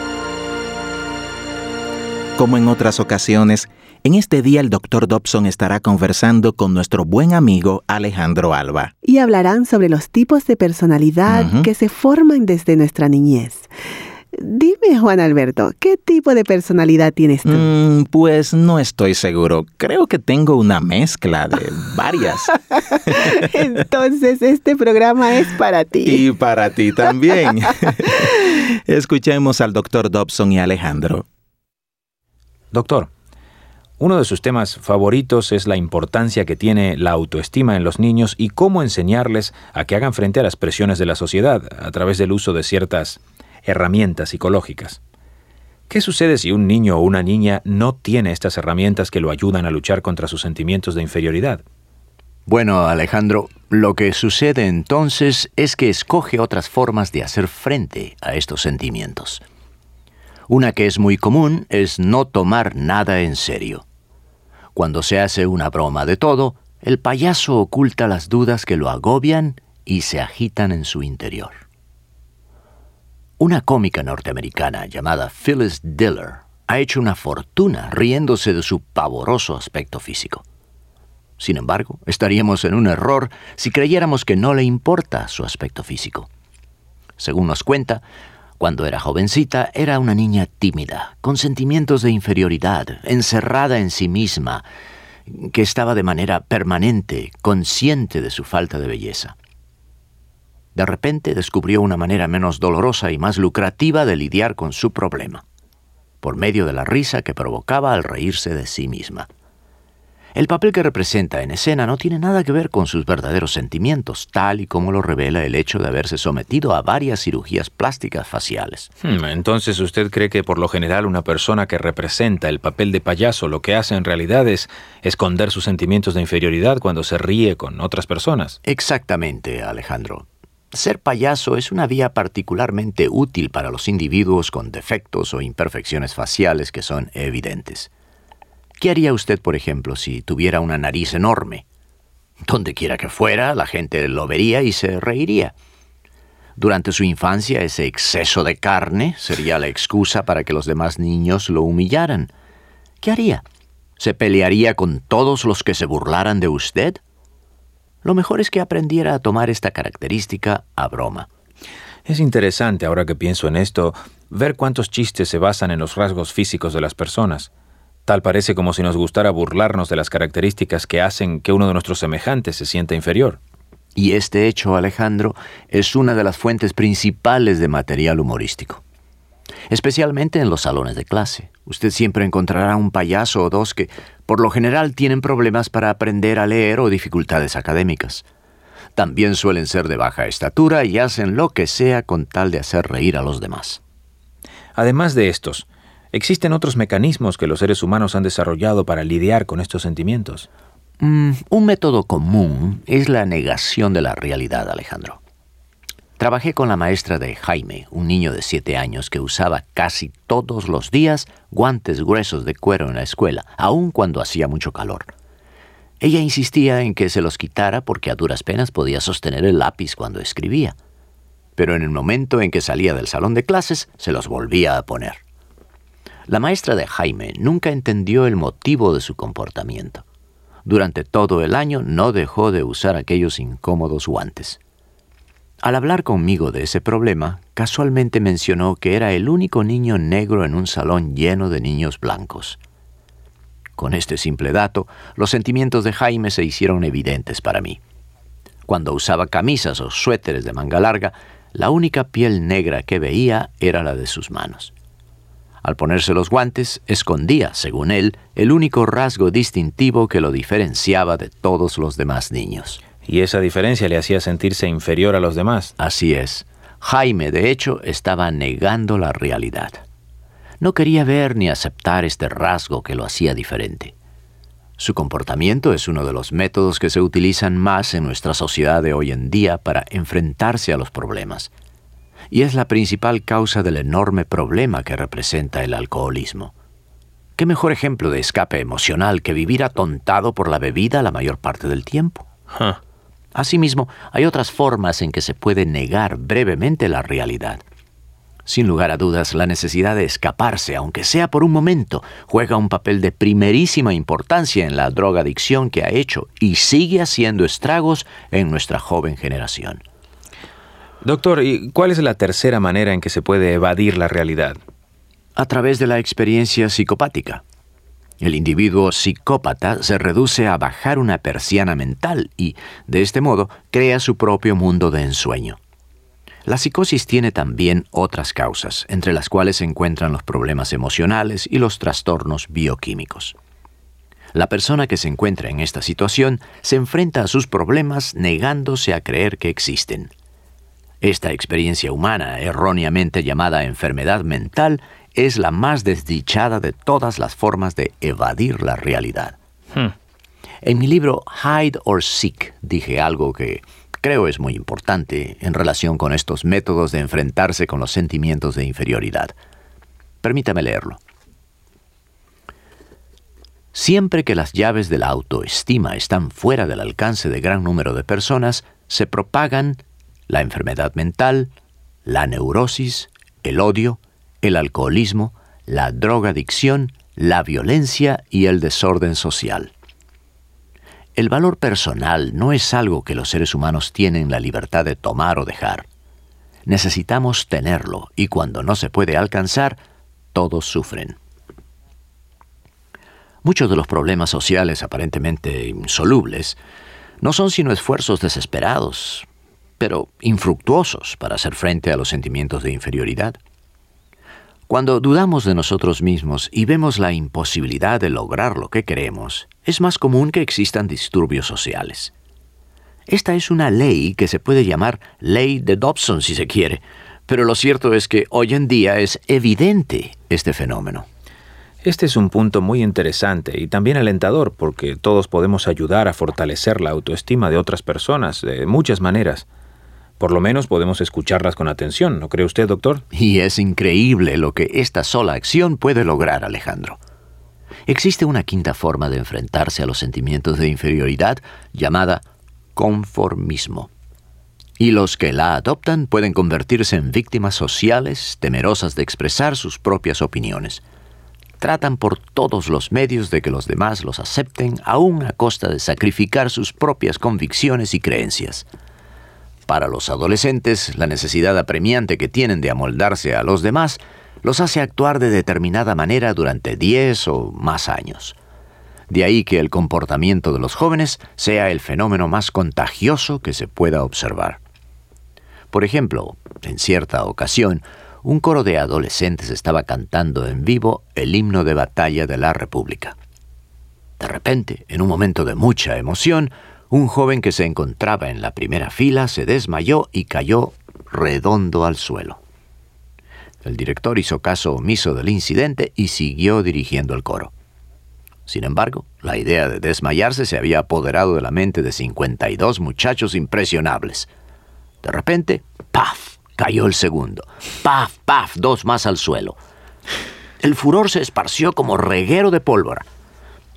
Como en otras ocasiones, en este día el Dr. Dobson estará conversando con nuestro buen amigo Alejandro Alba. Y hablarán sobre los tipos de personalidad que se forman desde nuestra niñez. Dime, Juan Alberto, ¿qué tipo de personalidad tienes tú? Mm, pues no estoy seguro. Creo que tengo una mezcla de varias. Entonces, este programa es para ti. Y para ti también. Escuchemos al doctor Dobson y Alejandro. Doctor, uno de sus temas favoritos es la importancia que tiene la autoestima en los niños y cómo enseñarles a que hagan frente a las presiones de la sociedad a través del uso de ciertas herramientas psicológicas. ¿Qué sucede si un niño o una niña no tiene estas herramientas que lo ayudan a luchar contra sus sentimientos de inferioridad? Bueno, Alejandro, lo que sucede entonces es que escoge otras formas de hacer frente a estos sentimientos. Una que es muy común es no tomar nada en serio. Cuando se hace una broma de todo, el payaso oculta las dudas que lo agobian y se agitan en su interior. Una cómica norteamericana llamada Phyllis Diller ha hecho una fortuna riéndose de su pavoroso aspecto físico. Sin embargo, estaríamos en un error si creyéramos que no le importa su aspecto físico. Según nos cuenta, cuando era jovencita era una niña tímida, con sentimientos de inferioridad, encerrada en sí misma, que estaba de manera permanente consciente de su falta de belleza. De repente descubrió una manera menos dolorosa y más lucrativa de lidiar con su problema, por medio de la risa que provocaba al reírse de sí misma. El papel que representa en escena no tiene nada que ver con sus verdaderos sentimientos, tal y como lo revela el hecho de haberse sometido a varias cirugías plásticas faciales. Hmm, entonces usted cree que por lo general una persona que representa el papel de payaso lo que hace en realidad es esconder sus sentimientos de inferioridad cuando se ríe con otras personas. Exactamente, Alejandro. Ser payaso es una vía particularmente útil para los individuos con defectos o imperfecciones faciales que son evidentes. ¿Qué haría usted, por ejemplo, si tuviera una nariz enorme? Donde quiera que fuera, la gente lo vería y se reiría. Durante su infancia, ese exceso de carne sería la excusa para que los demás niños lo humillaran. ¿Qué haría? ¿Se pelearía con todos los que se burlaran de usted? Lo mejor es que aprendiera a tomar esta característica a broma. Es interesante, ahora que pienso en esto, ver cuántos chistes se basan en los rasgos físicos de las personas. Tal parece como si nos gustara burlarnos de las características que hacen que uno de nuestros semejantes se sienta inferior. Y este hecho, Alejandro, es una de las fuentes principales de material humorístico. Especialmente en los salones de clase. Usted siempre encontrará un payaso o dos que, por lo general, tienen problemas para aprender a leer o dificultades académicas. También suelen ser de baja estatura y hacen lo que sea con tal de hacer reír a los demás. Además de estos, ¿existen otros mecanismos que los seres humanos han desarrollado para lidiar con estos sentimientos? Mm, un método común es la negación de la realidad, Alejandro. Trabajé con la maestra de Jaime, un niño de siete años que usaba casi todos los días guantes gruesos de cuero en la escuela, aun cuando hacía mucho calor. Ella insistía en que se los quitara porque a duras penas podía sostener el lápiz cuando escribía. Pero en el momento en que salía del salón de clases, se los volvía a poner. La maestra de Jaime nunca entendió el motivo de su comportamiento. Durante todo el año no dejó de usar aquellos incómodos guantes. Al hablar conmigo de ese problema, casualmente mencionó que era el único niño negro en un salón lleno de niños blancos. Con este simple dato, los sentimientos de Jaime se hicieron evidentes para mí. Cuando usaba camisas o suéteres de manga larga, la única piel negra que veía era la de sus manos. Al ponerse los guantes, escondía, según él, el único rasgo distintivo que lo diferenciaba de todos los demás niños. Y esa diferencia le hacía sentirse inferior a los demás. Así es. Jaime, de hecho, estaba negando la realidad. No quería ver ni aceptar este rasgo que lo hacía diferente. Su comportamiento es uno de los métodos que se utilizan más en nuestra sociedad de hoy en día para enfrentarse a los problemas. Y es la principal causa del enorme problema que representa el alcoholismo. ¿Qué mejor ejemplo de escape emocional que vivir atontado por la bebida la mayor parte del tiempo? Asimismo, hay otras formas en que se puede negar brevemente la realidad. Sin lugar a dudas, la necesidad de escaparse, aunque sea por un momento, juega un papel de primerísima importancia en la drogadicción que ha hecho y sigue haciendo estragos en nuestra joven generación. Doctor, ¿y cuál es la tercera manera en que se puede evadir la realidad? A través de la experiencia psicopática. El individuo psicópata se reduce a bajar una persiana mental y, de este modo, crea su propio mundo de ensueño. La psicosis tiene también otras causas, entre las cuales se encuentran los problemas emocionales y los trastornos bioquímicos. La persona que se encuentra en esta situación se enfrenta a sus problemas negándose a creer que existen. Esta experiencia humana, erróneamente llamada enfermedad mental, es la más desdichada de todas las formas de evadir la realidad. Hmm. En mi libro Hide or Seek dije algo que creo es muy importante en relación con estos métodos de enfrentarse con los sentimientos de inferioridad. Permítame leerlo. Siempre que las llaves de la autoestima están fuera del alcance de gran número de personas, se propagan la enfermedad mental, la neurosis, el odio, el alcoholismo, la drogadicción, la violencia y el desorden social. El valor personal no es algo que los seres humanos tienen la libertad de tomar o dejar. Necesitamos tenerlo y cuando no se puede alcanzar, todos sufren. Muchos de los problemas sociales aparentemente insolubles no son sino esfuerzos desesperados, pero infructuosos para hacer frente a los sentimientos de inferioridad. Cuando dudamos de nosotros mismos y vemos la imposibilidad de lograr lo que queremos, es más común que existan disturbios sociales. Esta es una ley que se puede llamar ley de Dobson si se quiere, pero lo cierto es que hoy en día es evidente este fenómeno. Este es un punto muy interesante y también alentador porque todos podemos ayudar a fortalecer la autoestima de otras personas de muchas maneras. Por lo menos podemos escucharlas con atención, ¿no cree usted, doctor? Y es increíble lo que esta sola acción puede lograr, Alejandro. Existe una quinta forma de enfrentarse a los sentimientos de inferioridad llamada conformismo. Y los que la adoptan pueden convertirse en víctimas sociales temerosas de expresar sus propias opiniones. Tratan por todos los medios de que los demás los acepten, aún a costa de sacrificar sus propias convicciones y creencias. Para los adolescentes, la necesidad apremiante que tienen de amoldarse a los demás los hace actuar de determinada manera durante 10 o más años. De ahí que el comportamiento de los jóvenes sea el fenómeno más contagioso que se pueda observar. Por ejemplo, en cierta ocasión, un coro de adolescentes estaba cantando en vivo el himno de batalla de la República. De repente, en un momento de mucha emoción, un joven que se encontraba en la primera fila se desmayó y cayó redondo al suelo. El director hizo caso omiso del incidente y siguió dirigiendo el coro. Sin embargo, la idea de desmayarse se había apoderado de la mente de 52 muchachos impresionables. De repente, ¡paf! cayó el segundo. ¡Paf! ¡paf! dos más al suelo. El furor se esparció como reguero de pólvora.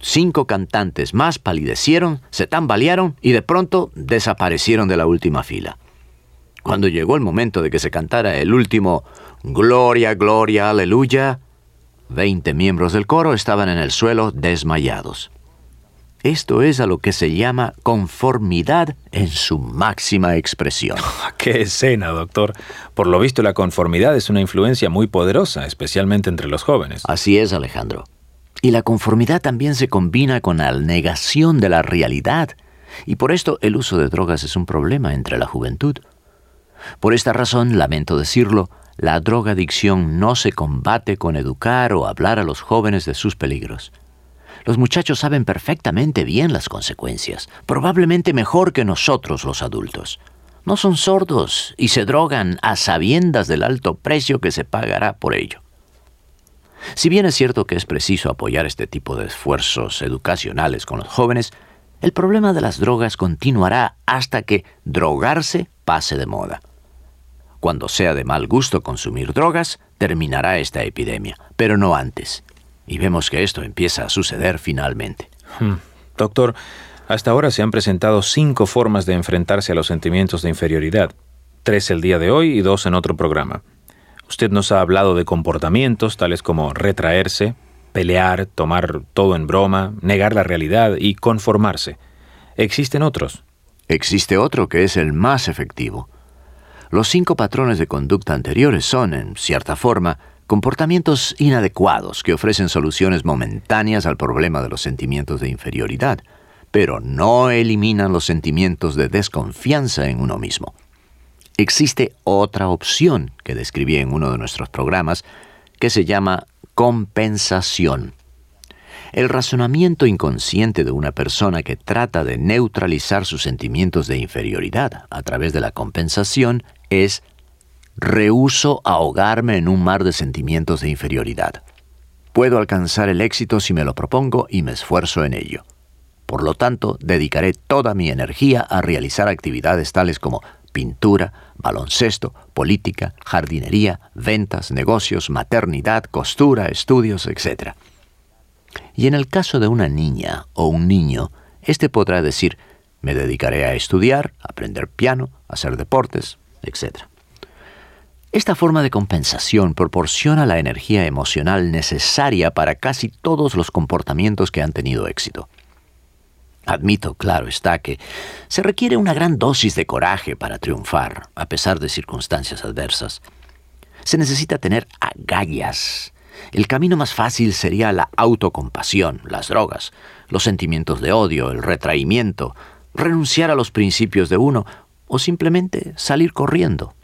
Cinco cantantes más palidecieron, se tambalearon y de pronto desaparecieron de la última fila. Cuando llegó el momento de que se cantara el último Gloria, Gloria, Aleluya, veinte miembros del coro estaban en el suelo desmayados. Esto es a lo que se llama conformidad en su máxima expresión. ¡Qué escena, doctor! Por lo visto la conformidad es una influencia muy poderosa, especialmente entre los jóvenes. Así es, Alejandro. Y la conformidad también se combina con la negación de la realidad. Y por esto el uso de drogas es un problema entre la juventud. Por esta razón, lamento decirlo, la drogadicción no se combate con educar o hablar a los jóvenes de sus peligros. Los muchachos saben perfectamente bien las consecuencias, probablemente mejor que nosotros los adultos. No son sordos y se drogan a sabiendas del alto precio que se pagará por ello. Si bien es cierto que es preciso apoyar este tipo de esfuerzos educacionales con los jóvenes, el problema de las drogas continuará hasta que drogarse pase de moda. Cuando sea de mal gusto consumir drogas, terminará esta epidemia, pero no antes. Y vemos que esto empieza a suceder finalmente. Hmm. Doctor, hasta ahora se han presentado cinco formas de enfrentarse a los sentimientos de inferioridad. Tres el día de hoy y dos en otro programa. Usted nos ha hablado de comportamientos tales como retraerse, pelear, tomar todo en broma, negar la realidad y conformarse. ¿Existen otros? Existe otro que es el más efectivo. Los cinco patrones de conducta anteriores son, en cierta forma, comportamientos inadecuados que ofrecen soluciones momentáneas al problema de los sentimientos de inferioridad, pero no eliminan los sentimientos de desconfianza en uno mismo. Existe otra opción que describí en uno de nuestros programas que se llama compensación. El razonamiento inconsciente de una persona que trata de neutralizar sus sentimientos de inferioridad a través de la compensación es rehuso ahogarme en un mar de sentimientos de inferioridad. Puedo alcanzar el éxito si me lo propongo y me esfuerzo en ello. Por lo tanto, dedicaré toda mi energía a realizar actividades tales como pintura, baloncesto, política, jardinería, ventas, negocios, maternidad, costura, estudios, etc. Y en el caso de una niña o un niño, éste podrá decir, me dedicaré a estudiar, aprender piano, hacer deportes, etc. Esta forma de compensación proporciona la energía emocional necesaria para casi todos los comportamientos que han tenido éxito. Admito, claro está, que se requiere una gran dosis de coraje para triunfar, a pesar de circunstancias adversas. Se necesita tener agallas. El camino más fácil sería la autocompasión, las drogas, los sentimientos de odio, el retraimiento, renunciar a los principios de uno o simplemente salir corriendo.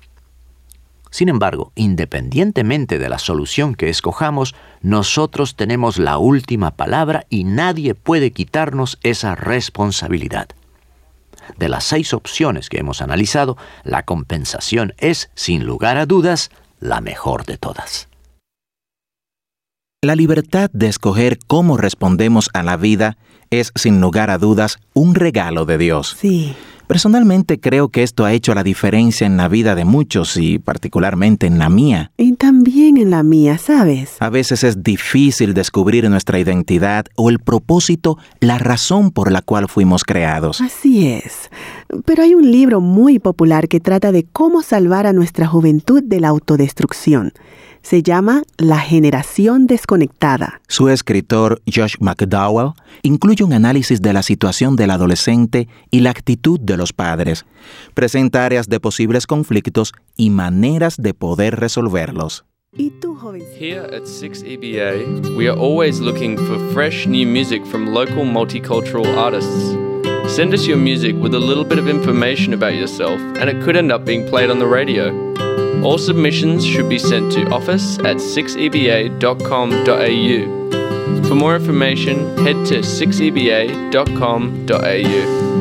Sin embargo, independientemente de la solución que escojamos, nosotros tenemos la última palabra y nadie puede quitarnos esa responsabilidad. De las seis opciones que hemos analizado, la compensación es, sin lugar a dudas, la mejor de todas. La libertad de escoger cómo respondemos a la vida es, sin lugar a dudas, un regalo de Dios. Sí. Personalmente creo que esto ha hecho la diferencia en la vida de muchos y particularmente en la mía. Y también en la mía, ¿sabes? A veces es difícil descubrir nuestra identidad o el propósito, la razón por la cual fuimos creados. Así es. Pero hay un libro muy popular que trata de cómo salvar a nuestra juventud de la autodestrucción se llama La generación desconectada. Su escritor, Josh McDowell, incluye un análisis de la situación del adolescente y la actitud de los padres. Presenta áreas de posibles conflictos y maneras de poder resolverlos. Here at 6EBA, we are always looking for fresh new music from local multicultural artists. Send us your music with a little bit of information about yourself, and it could end up being played on the radio. All submissions should be sent to office at 6eba.com.au. For more information, head to 6eba.com.au.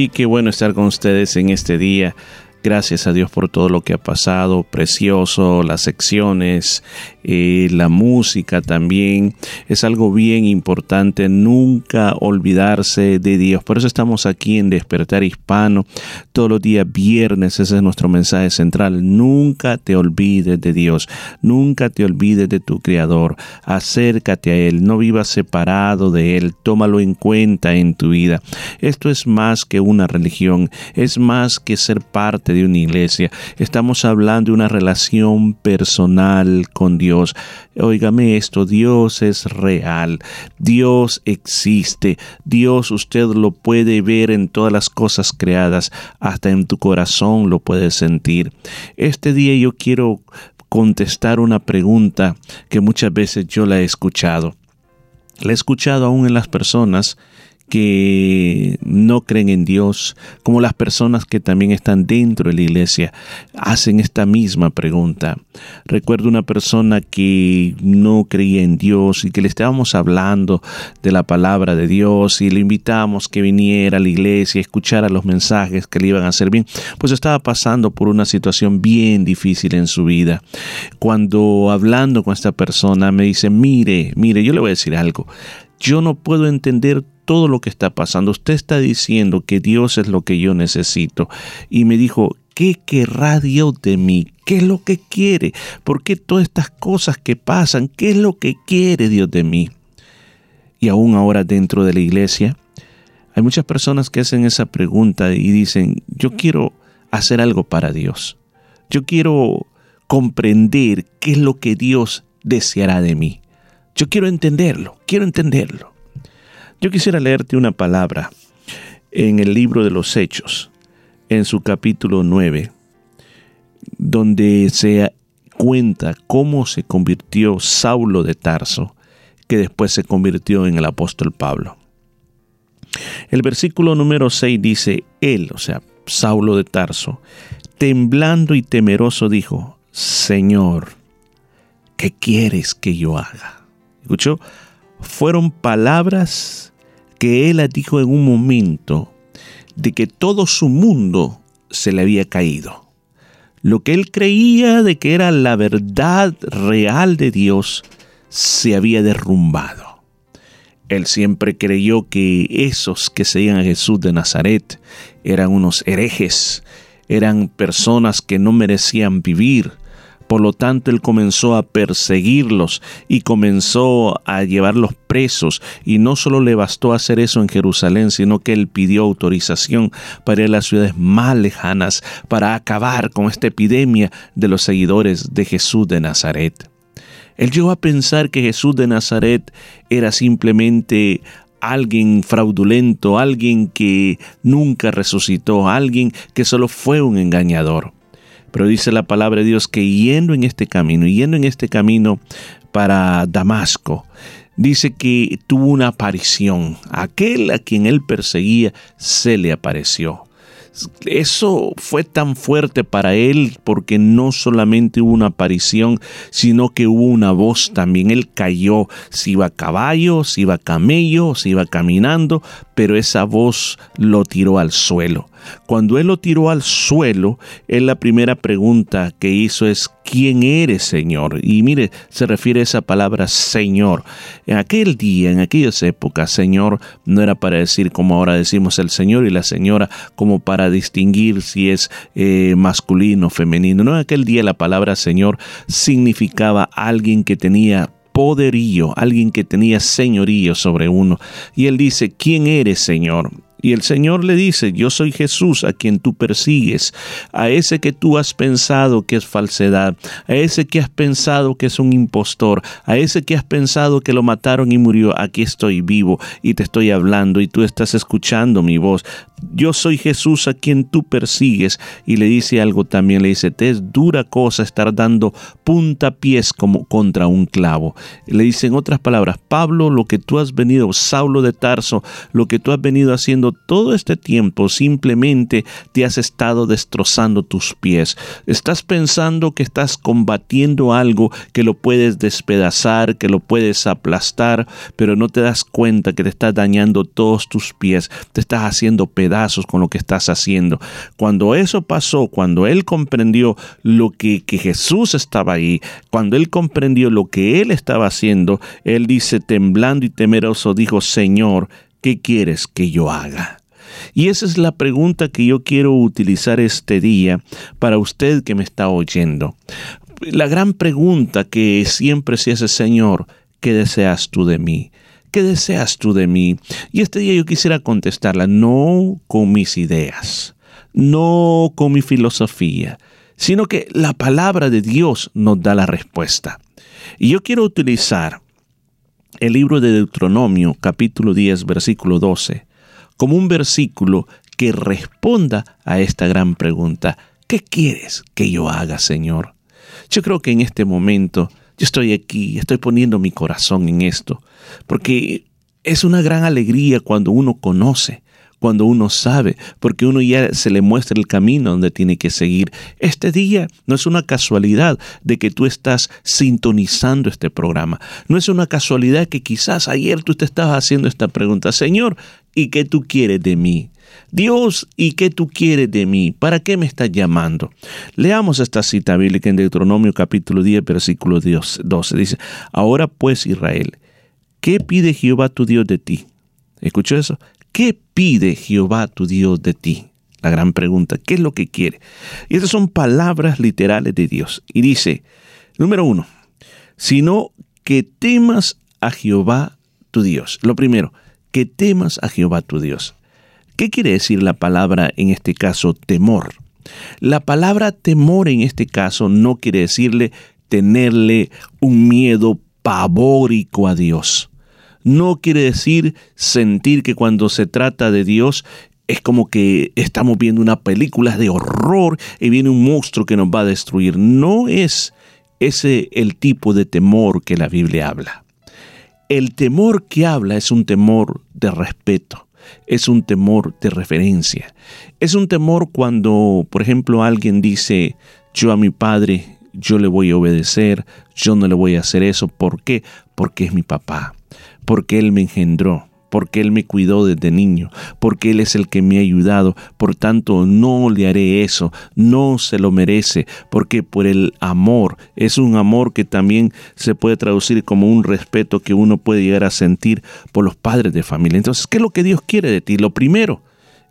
Y qué bueno estar con ustedes en este día. Gracias a Dios por todo lo que ha pasado, precioso, las secciones, eh, la música también. Es algo bien importante, nunca olvidarse de Dios. Por eso estamos aquí en Despertar Hispano todos los días viernes. Ese es nuestro mensaje central. Nunca te olvides de Dios, nunca te olvides de tu Creador. Acércate a Él, no vivas separado de Él, tómalo en cuenta en tu vida. Esto es más que una religión, es más que ser parte de una iglesia. Estamos hablando de una relación personal con Dios. Óigame esto, Dios es real, Dios existe, Dios usted lo puede ver en todas las cosas creadas, hasta en tu corazón lo puede sentir. Este día yo quiero contestar una pregunta que muchas veces yo la he escuchado. La he escuchado aún en las personas que no creen en Dios, como las personas que también están dentro de la iglesia, hacen esta misma pregunta. Recuerdo una persona que no creía en Dios y que le estábamos hablando de la palabra de Dios y le invitamos que viniera a la iglesia, escuchara los mensajes que le iban a hacer bien, pues estaba pasando por una situación bien difícil en su vida. Cuando hablando con esta persona me dice, mire, mire, yo le voy a decir algo, yo no puedo entender todo lo que está pasando. Usted está diciendo que Dios es lo que yo necesito. Y me dijo, ¿qué querrá Dios de mí? ¿Qué es lo que quiere? ¿Por qué todas estas cosas que pasan? ¿Qué es lo que quiere Dios de mí? Y aún ahora dentro de la iglesia, hay muchas personas que hacen esa pregunta y dicen, yo quiero hacer algo para Dios. Yo quiero comprender qué es lo que Dios deseará de mí. Yo quiero entenderlo, quiero entenderlo. Yo quisiera leerte una palabra en el libro de los Hechos, en su capítulo 9, donde se cuenta cómo se convirtió Saulo de Tarso, que después se convirtió en el apóstol Pablo. El versículo número 6 dice, él, o sea, Saulo de Tarso, temblando y temeroso dijo, Señor, ¿qué quieres que yo haga? ¿Escuchó? Fueron palabras que él dijo en un momento de que todo su mundo se le había caído. Lo que él creía de que era la verdad real de Dios se había derrumbado. Él siempre creyó que esos que seguían a Jesús de Nazaret eran unos herejes, eran personas que no merecían vivir, por lo tanto, él comenzó a perseguirlos y comenzó a llevarlos presos. Y no solo le bastó hacer eso en Jerusalén, sino que él pidió autorización para ir a las ciudades más lejanas para acabar con esta epidemia de los seguidores de Jesús de Nazaret. Él llegó a pensar que Jesús de Nazaret era simplemente alguien fraudulento, alguien que nunca resucitó, alguien que solo fue un engañador. Pero dice la palabra de Dios que yendo en este camino, yendo en este camino para Damasco, dice que tuvo una aparición. Aquel a quien él perseguía se le apareció. Eso fue tan fuerte para él porque no solamente hubo una aparición, sino que hubo una voz también. Él cayó, si iba a caballo, si iba a camello, si iba caminando, pero esa voz lo tiró al suelo. Cuando él lo tiró al suelo, él la primera pregunta que hizo es, ¿quién eres, Señor? Y mire, se refiere a esa palabra Señor. En aquel día, en aquellas épocas, Señor no era para decir como ahora decimos el Señor y la señora, como para distinguir si es eh, masculino o femenino. No, en aquel día la palabra Señor significaba alguien que tenía poderío, alguien que tenía señorío sobre uno. Y él dice, ¿quién eres, Señor? Y el Señor le dice, yo soy Jesús a quien tú persigues, a ese que tú has pensado que es falsedad, a ese que has pensado que es un impostor, a ese que has pensado que lo mataron y murió, aquí estoy vivo y te estoy hablando y tú estás escuchando mi voz. Yo soy Jesús a quien tú persigues. Y le dice algo también, le dice, te es dura cosa estar dando puntapiés como contra un clavo. Le dice en otras palabras, Pablo, lo que tú has venido, Saulo de Tarso, lo que tú has venido haciendo todo este tiempo simplemente te has estado destrozando tus pies. Estás pensando que estás combatiendo algo que lo puedes despedazar, que lo puedes aplastar, pero no te das cuenta que te estás dañando todos tus pies, te estás haciendo pedazos con lo que estás haciendo. Cuando eso pasó, cuando él comprendió lo que, que Jesús estaba ahí, cuando él comprendió lo que él estaba haciendo, él dice, temblando y temeroso, dijo, Señor, ¿qué quieres que yo haga? Y esa es la pregunta que yo quiero utilizar este día para usted que me está oyendo. La gran pregunta que siempre se hace, Señor, ¿qué deseas tú de mí? ¿Qué deseas tú de mí? Y este día yo quisiera contestarla, no con mis ideas, no con mi filosofía, sino que la palabra de Dios nos da la respuesta. Y yo quiero utilizar el libro de Deuteronomio capítulo 10 versículo 12 como un versículo que responda a esta gran pregunta. ¿Qué quieres que yo haga, Señor? Yo creo que en este momento yo estoy aquí, estoy poniendo mi corazón en esto, porque es una gran alegría cuando uno conoce, cuando uno sabe, porque uno ya se le muestra el camino donde tiene que seguir. Este día no es una casualidad de que tú estás sintonizando este programa. No es una casualidad que quizás ayer tú te estabas haciendo esta pregunta, Señor, ¿y qué tú quieres de mí? Dios, ¿y qué tú quieres de mí? ¿Para qué me estás llamando? Leamos esta cita bíblica en Deuteronomio capítulo 10, versículo 12. Dice, ahora pues Israel, ¿qué pide Jehová tu Dios de ti? ¿Escuchó eso? ¿Qué pide Jehová tu Dios de ti? La gran pregunta, ¿qué es lo que quiere? Y estas son palabras literales de Dios. Y dice, número uno, sino que temas a Jehová tu Dios. Lo primero, que temas a Jehová tu Dios. ¿Qué quiere decir la palabra en este caso temor? La palabra temor en este caso no quiere decirle tenerle un miedo pavórico a Dios. No quiere decir sentir que cuando se trata de Dios es como que estamos viendo una película de horror y viene un monstruo que nos va a destruir. No es ese el tipo de temor que la Biblia habla. El temor que habla es un temor de respeto es un temor de referencia. Es un temor cuando, por ejemplo, alguien dice, yo a mi padre, yo le voy a obedecer, yo no le voy a hacer eso. ¿Por qué? Porque es mi papá, porque él me engendró porque Él me cuidó desde niño, porque Él es el que me ha ayudado, por tanto no le haré eso, no se lo merece, porque por el amor, es un amor que también se puede traducir como un respeto que uno puede llegar a sentir por los padres de familia. Entonces, ¿qué es lo que Dios quiere de ti? Lo primero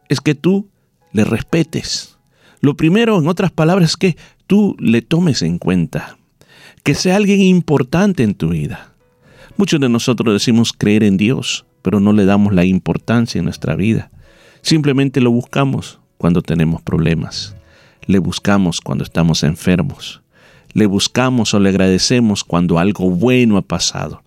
es que tú le respetes. Lo primero, en otras palabras, es que tú le tomes en cuenta, que sea alguien importante en tu vida. Muchos de nosotros decimos creer en Dios, pero no le damos la importancia en nuestra vida. Simplemente lo buscamos cuando tenemos problemas. Le buscamos cuando estamos enfermos. Le buscamos o le agradecemos cuando algo bueno ha pasado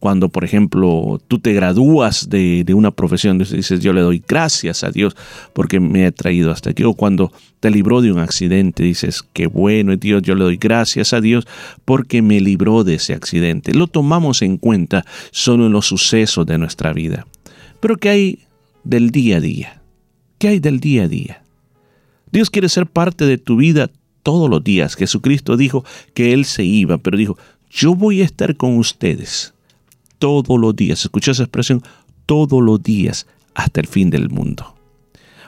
cuando, por ejemplo, tú te gradúas de, una profesión, dices, yo le doy gracias a Dios porque me ha traído hasta aquí. O cuando te libró de un accidente, dices, qué bueno es Dios, yo le doy gracias a Dios porque me libró de ese accidente. Lo tomamos en cuenta solo en los sucesos de nuestra vida. Pero ¿qué hay del día a día? ¿Qué hay del día a día? Dios quiere ser parte de tu vida todos los días. Jesucristo dijo que Él se iba, pero dijo, yo voy a estar con ustedes todos los días. Escucha esa expresión, todos los días hasta el fin del mundo.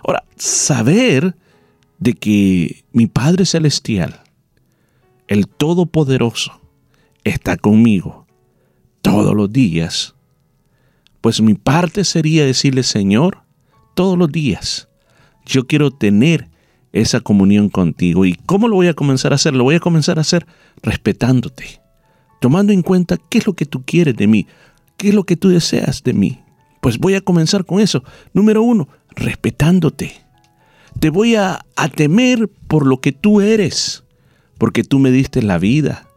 Ahora, saber de que mi Padre Celestial, el Todopoderoso, está conmigo todos los días, pues mi parte sería decirle, Señor, todos los días, yo quiero tener esa comunión contigo. ¿Y cómo lo voy a comenzar a hacer? Lo voy a comenzar a hacer respetándote, tomando en cuenta qué es lo que tú quieres de mí, qué es lo que tú deseas de mí. Pues voy a comenzar con eso. Número uno, respetándote. Te voy a, temer por lo que tú eres, porque tú me diste la vida.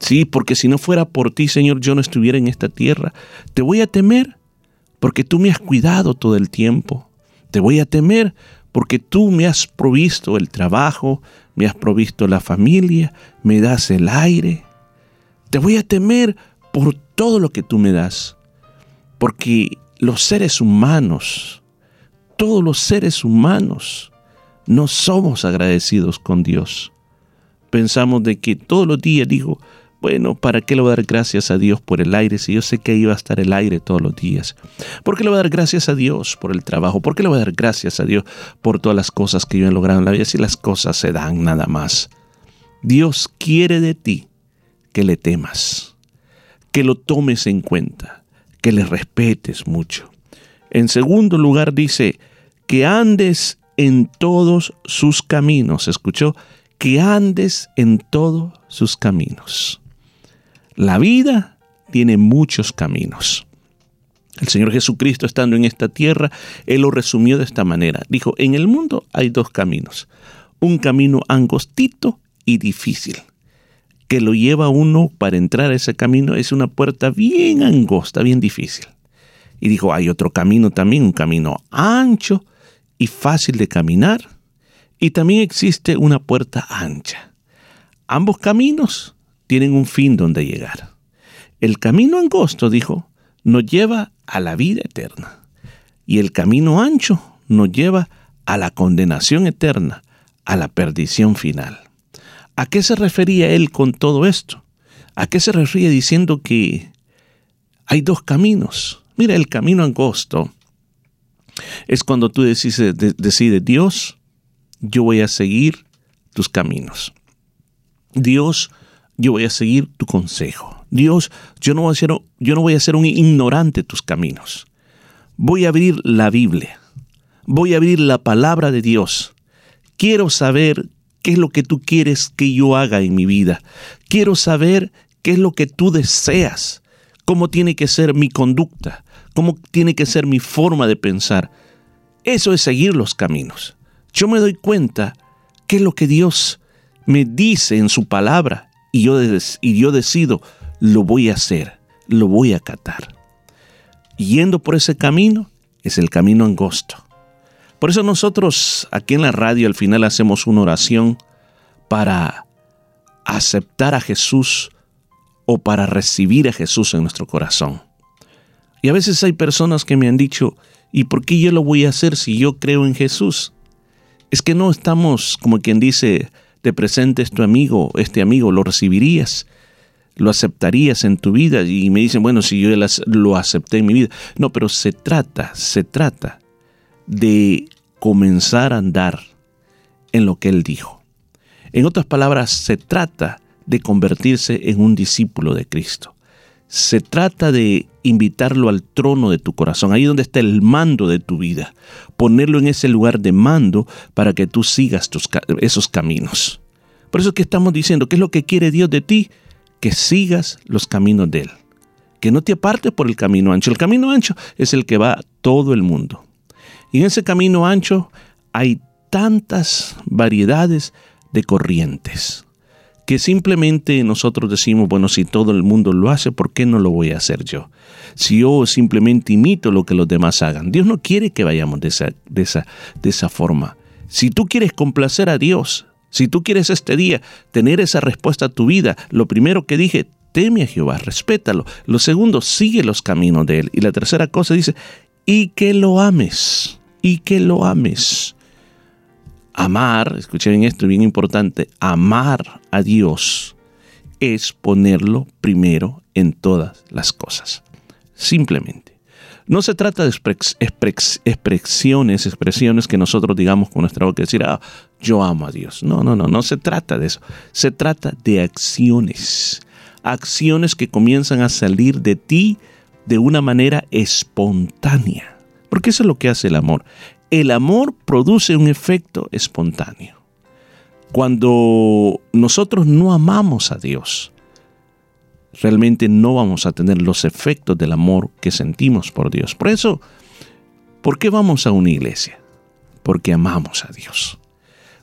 Sí, porque si no fuera por ti, Señor, yo no estuviera en esta tierra. Te voy a temer porque tú me has cuidado todo el tiempo. Te voy a temer porque tú me has provisto el trabajo, me has provisto la familia, me das el aire. Te voy a temer por todo lo que tú me das, porque los seres humanos todos los seres humanos no somos agradecidos con Dios. Pensamos de que todos los días digo, bueno, ¿para qué le voy a dar gracias a Dios por el aire si yo sé que iba a estar el aire todos los días? ¿Por qué le voy a dar gracias a Dios por el trabajo? ¿Por qué le voy a dar gracias a Dios por todas las cosas que yo he logrado en la vida si las cosas se dan nada más? Dios quiere de ti que le temas, que lo tomes en cuenta, que le respetes mucho. En segundo lugar dice, que andes en todos sus caminos. ¿Escuchó? Que andes en todos sus caminos. La vida tiene muchos caminos. El Señor Jesucristo estando en esta tierra, Él lo resumió de esta manera. Dijo, en el mundo hay dos caminos. Un camino angostito y difícil. Que lo lleva uno para entrar a ese camino es una puerta bien angosta, bien difícil. Y dijo, hay otro camino también, un camino ancho y fácil de caminar. Y también existe una puerta ancha. Ambos caminos tienen un fin donde llegar. El camino angosto, dijo, nos lleva a la vida eterna. Y el camino ancho nos lleva a la condenación eterna, a la perdición final. ¿A qué se refería él con todo esto? ¿A qué se refería diciendo que hay dos caminos? Mira, el camino angosto es cuando tú decides, decides, Dios, yo voy a seguir tus caminos. Dios, yo voy a seguir tu consejo. Dios, yo no voy a ser, yo no voy a ser un ignorante de tus caminos. Voy a abrir la Biblia. Voy a abrir la palabra de Dios. Quiero saber qué es lo que tú quieres que yo haga en mi vida. Quiero saber qué es lo que tú deseas, cómo tiene que ser mi conducta, cómo tiene que ser mi forma de pensar. Eso es seguir los caminos. Yo me doy cuenta qué es lo que Dios me dice en su palabra y yo, y yo decido, lo voy a hacer, lo voy a acatar. Yendo por ese camino es el camino angosto. Por eso nosotros aquí en la radio al final hacemos una oración para aceptar a Jesús o para recibir a Jesús en nuestro corazón. Y a veces hay personas que me han dicho, ¿y por qué yo lo voy a hacer si yo creo en Jesús? Es que no estamos, como quien dice, te presentes tu amigo, este amigo, lo recibirías, lo aceptarías en tu vida. Y me dicen, bueno, si yo lo acepté en mi vida. No, pero se trata, se trata de comenzar a andar en lo que Él dijo. En otras palabras, se trata de convertirse en un discípulo de Cristo. Se trata de invitarlo al trono de tu corazón, ahí donde está el mando de tu vida, ponerlo en ese lugar de mando para que tú sigas esos caminos. Por eso es que estamos diciendo, ¿qué es lo que quiere Dios de ti? Que sigas los caminos de Él, que no te apartes por el camino ancho. El camino ancho es el que va todo el mundo. Y en ese camino ancho hay tantas variedades de corrientes que simplemente nosotros decimos, bueno, si todo el mundo lo hace, ¿por qué no lo voy a hacer yo? Si yo simplemente imito lo que los demás hagan. Dios no quiere que vayamos de esa, de esa, de esa forma. Si tú quieres complacer a Dios, si tú quieres este día tener esa respuesta a tu vida, lo primero que dije, teme a Jehová, respétalo. Lo segundo, sigue los caminos de Él. Y la tercera cosa dice, y que lo ames, y que lo ames. Amar, escuchen esto, bien importante, amar a Dios es ponerlo primero en todas las cosas. Simplemente. No se trata de expresiones, expresiones que nosotros digamos con nuestra boca, decir, ah, yo amo a Dios. No, no, no, no se trata de eso. Se trata de acciones. Acciones que comienzan a salir de ti de una manera espontánea. Porque eso es lo que hace el amor el amor produce un efecto espontáneo. Cuando nosotros no amamos a Dios, realmente no vamos a tener los efectos del amor que sentimos por Dios. Por eso, ¿por qué vamos a una iglesia? Porque amamos a Dios.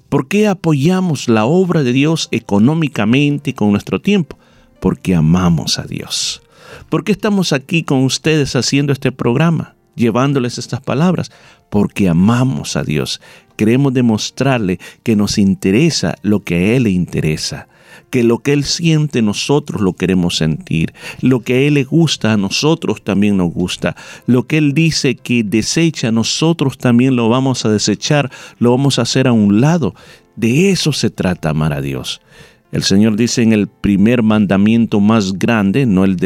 ¿Por qué apoyamos la obra de Dios económicamente con nuestro tiempo? Porque amamos a Dios. ¿Por qué estamos aquí con ustedes haciendo este programa? Llevándoles estas palabras, porque amamos a Dios. Queremos demostrarle que nos interesa lo que a Él le interesa. que lo que Él siente nosotros lo queremos sentir, lo que a Él le gusta a nosotros también nos gusta, lo que Él dice que desecha nosotros también lo vamos a desechar, lo vamos a hacer a un lado. De eso se trata amar a Dios. El Señor dice en el primer mandamiento más grande, no el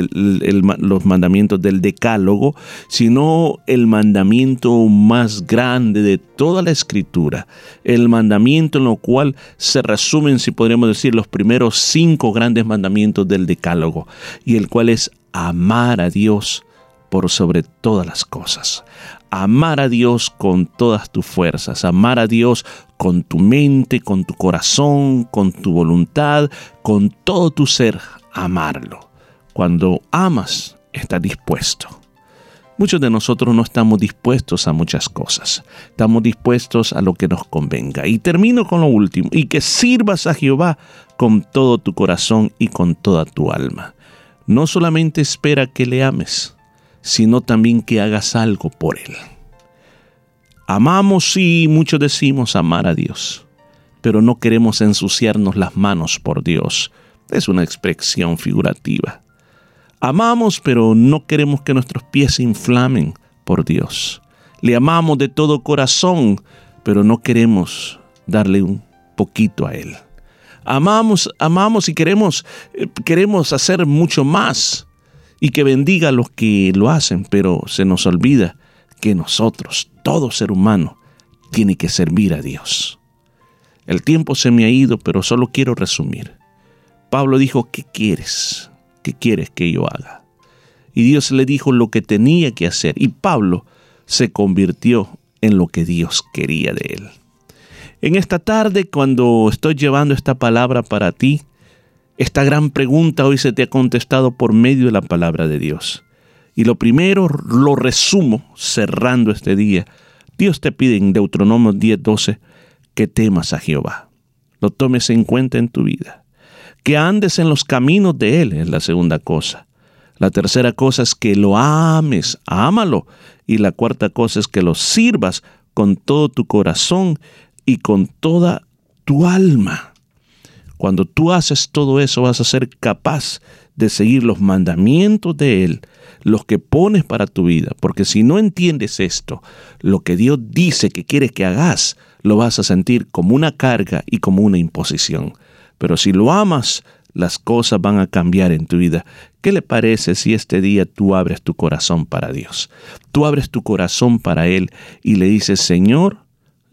los mandamientos del decálogo, sino el mandamiento más grande de toda la escritura, el mandamiento en lo cual se resumen, si podríamos decir, los primeros cinco grandes mandamientos del decálogo, y el cual es amar a Dios por sobre todas las cosas. Amar a Dios con todas tus fuerzas, amar a Dios con tu mente, con tu corazón, con tu voluntad, con todo tu ser, amarlo. Cuando amas, estás dispuesto. Muchos de nosotros no estamos dispuestos a muchas cosas. Estamos dispuestos a lo que nos convenga. Y termino con lo último. Y que sirvas a Jehová con todo tu corazón y con toda tu alma. No solamente espera que le ames, sino también que hagas algo por él. Amamos, y muchos decimos amar a Dios, pero no queremos ensuciarnos las manos por Dios. Es una expresión figurativa. Amamos, pero no queremos que nuestros pies se inflamen por Dios. Le amamos de todo corazón, pero no queremos darle un poquito a Él. Amamos, amamos y queremos, eh, queremos hacer mucho más y que bendiga a los que lo hacen, pero se nos olvida que nosotros, todo ser humano, tiene que servir a Dios. El tiempo se me ha ido, pero solo quiero resumir. Pablo dijo, ¿qué quieres? ¿Qué quieres que yo haga? Y Dios le dijo lo que tenía que hacer. Y Pablo se convirtió en lo que Dios quería de él. En esta tarde, cuando estoy llevando esta palabra para ti, esta gran pregunta hoy se te ha contestado por medio de la palabra de Dios. Y lo primero lo resumo cerrando este día. Dios te pide en Deuteronomio 10:12 que temas a Jehová. Lo tomes en cuenta en tu vida. Que andes en los caminos de Él es la segunda cosa. La tercera cosa es que lo ames, ámalo. Y la cuarta cosa es que lo sirvas con todo tu corazón y con toda tu alma. Cuando tú haces todo eso vas a ser capaz de seguir los mandamientos de Él, los que pones para tu vida, porque si no entiendes esto, lo que Dios dice que quiere que hagas, lo vas a sentir como una carga y como una imposición. Pero si lo amas, las cosas van a cambiar en tu vida. ¿Qué le parece si este día tú abres tu corazón para Dios? Tú abres tu corazón para Él y le dices, Señor,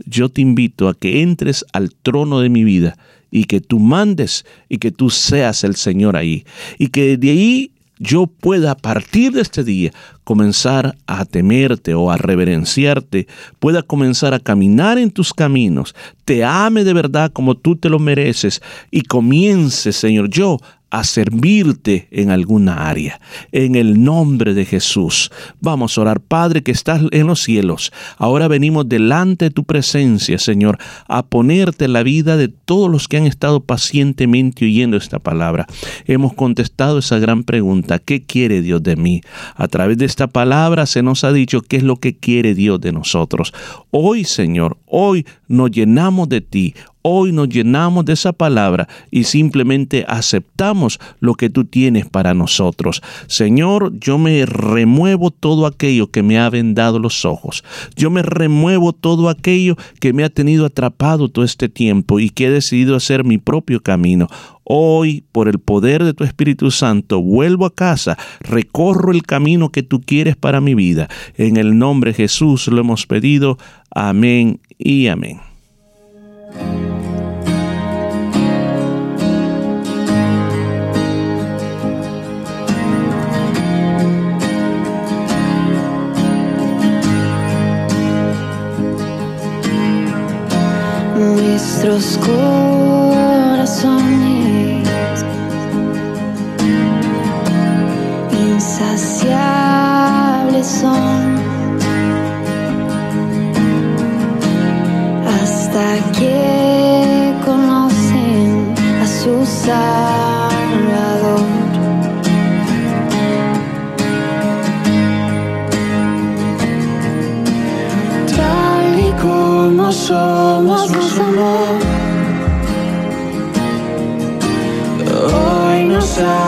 yo te invito a que entres al trono de mi vida y que tú mandes y que tú seas el Señor ahí. Y que de ahí yo pueda a partir de este día comenzar a temerte o a reverenciarte, pueda comenzar a caminar en tus caminos, te ame de verdad como tú te lo mereces y comience, Señor, yo a servirte en alguna área. En el nombre de Jesús. Vamos a orar, Padre que estás en los cielos. Ahora venimos delante de tu presencia, Señor, a ponerte la vida de todos los que han estado pacientemente oyendo esta palabra. Hemos contestado esa gran pregunta, ¿qué quiere Dios de mí? A través de esta palabra se nos ha dicho qué es lo que quiere Dios de nosotros. Hoy, Señor, hoy nos llenamos de ti. Hoy nos llenamos de esa palabra y simplemente aceptamos lo que tú tienes para nosotros. Señor, yo me remuevo todo aquello que me ha vendado los ojos. Yo me remuevo todo aquello que me ha tenido atrapado todo este tiempo y que he decidido hacer mi propio camino. Hoy, por el poder de tu Espíritu Santo, vuelvo a casa, recorro el camino que tú quieres para mi vida. En el nombre de Jesús lo hemos pedido. Amén y amén. Nuestros corazones insaciables son que conocen a su Salvador. Tal y como somos, nos amó. nos acercamos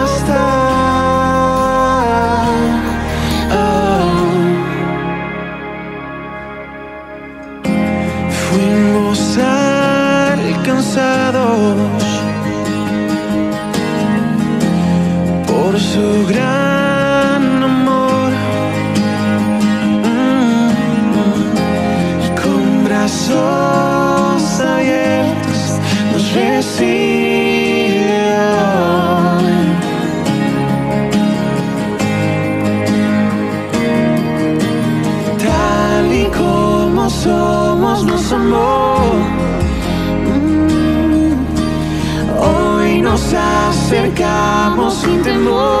Acercamos sin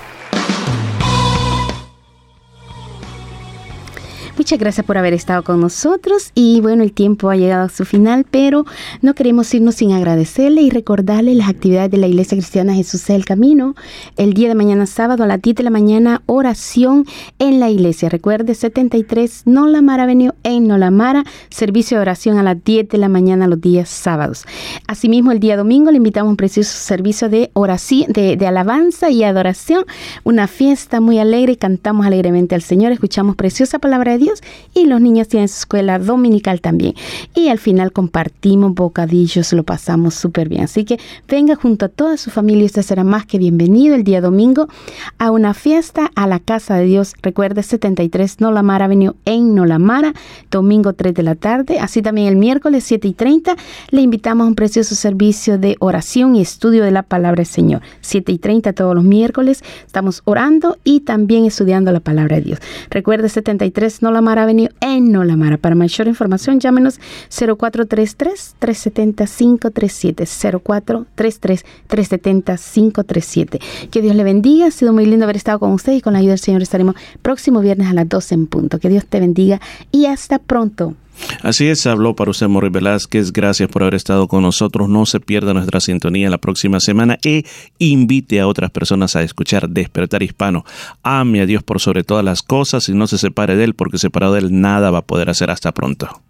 Muchas gracias por haber estado con nosotros y bueno, el tiempo ha llegado a su final, pero no queremos irnos sin agradecerle y recordarle las actividades de la Iglesia Cristiana Jesús es el Camino. El día de mañana sábado a las 10 de la mañana, oración en la iglesia. Recuerde, 73 Nolamara Avenue en Nolamara, servicio de oración a las 10 de la mañana los días sábados. Asimismo, el día domingo le invitamos un precioso servicio de oración, de alabanza y adoración, una fiesta muy alegre, cantamos alegremente al Señor, escuchamos preciosa palabra de Dios y los niños tienen su escuela dominical también. Y al final compartimos bocadillos, lo pasamos súper bien. Así que venga junto a toda su familia, usted será más que bienvenido el día domingo a una fiesta a la casa de Dios. Recuerde 73 Nolamara Avenue en Nolamara, domingo 3 de la tarde. Así también el miércoles 7 y 30 le invitamos a un precioso servicio de oración y estudio de la palabra del Señor. 7 y 30 todos los miércoles estamos orando y también estudiando la palabra de Dios. Recuerde 73 Nolamara Avenue en Nolamara. Para mayor información llámenos 0433-370-537. 0433-370-537. Que Dios le bendiga. Ha sido muy lindo haber estado con usted y con la ayuda del Señor estaremos próximo viernes a las 12 en punto. Que Dios te bendiga y hasta pronto. Así es, habló para usted Morri Velázquez. Gracias por haber estado con nosotros. No se pierda nuestra sintonía la próxima semana e invite a otras personas a escuchar Despertar Hispano. Ame a Dios por sobre todas las cosas y no se separe de Él porque separado de Él nada va a poder hacer. Hasta pronto.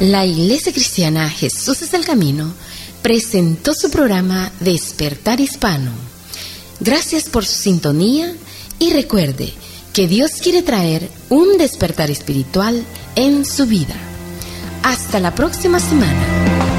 La Iglesia Cristiana Jesús es el Camino presentó su programa Despertar Hispano. Gracias por su sintonía y recuerde que Dios quiere traer un despertar espiritual en su vida. Hasta la próxima semana.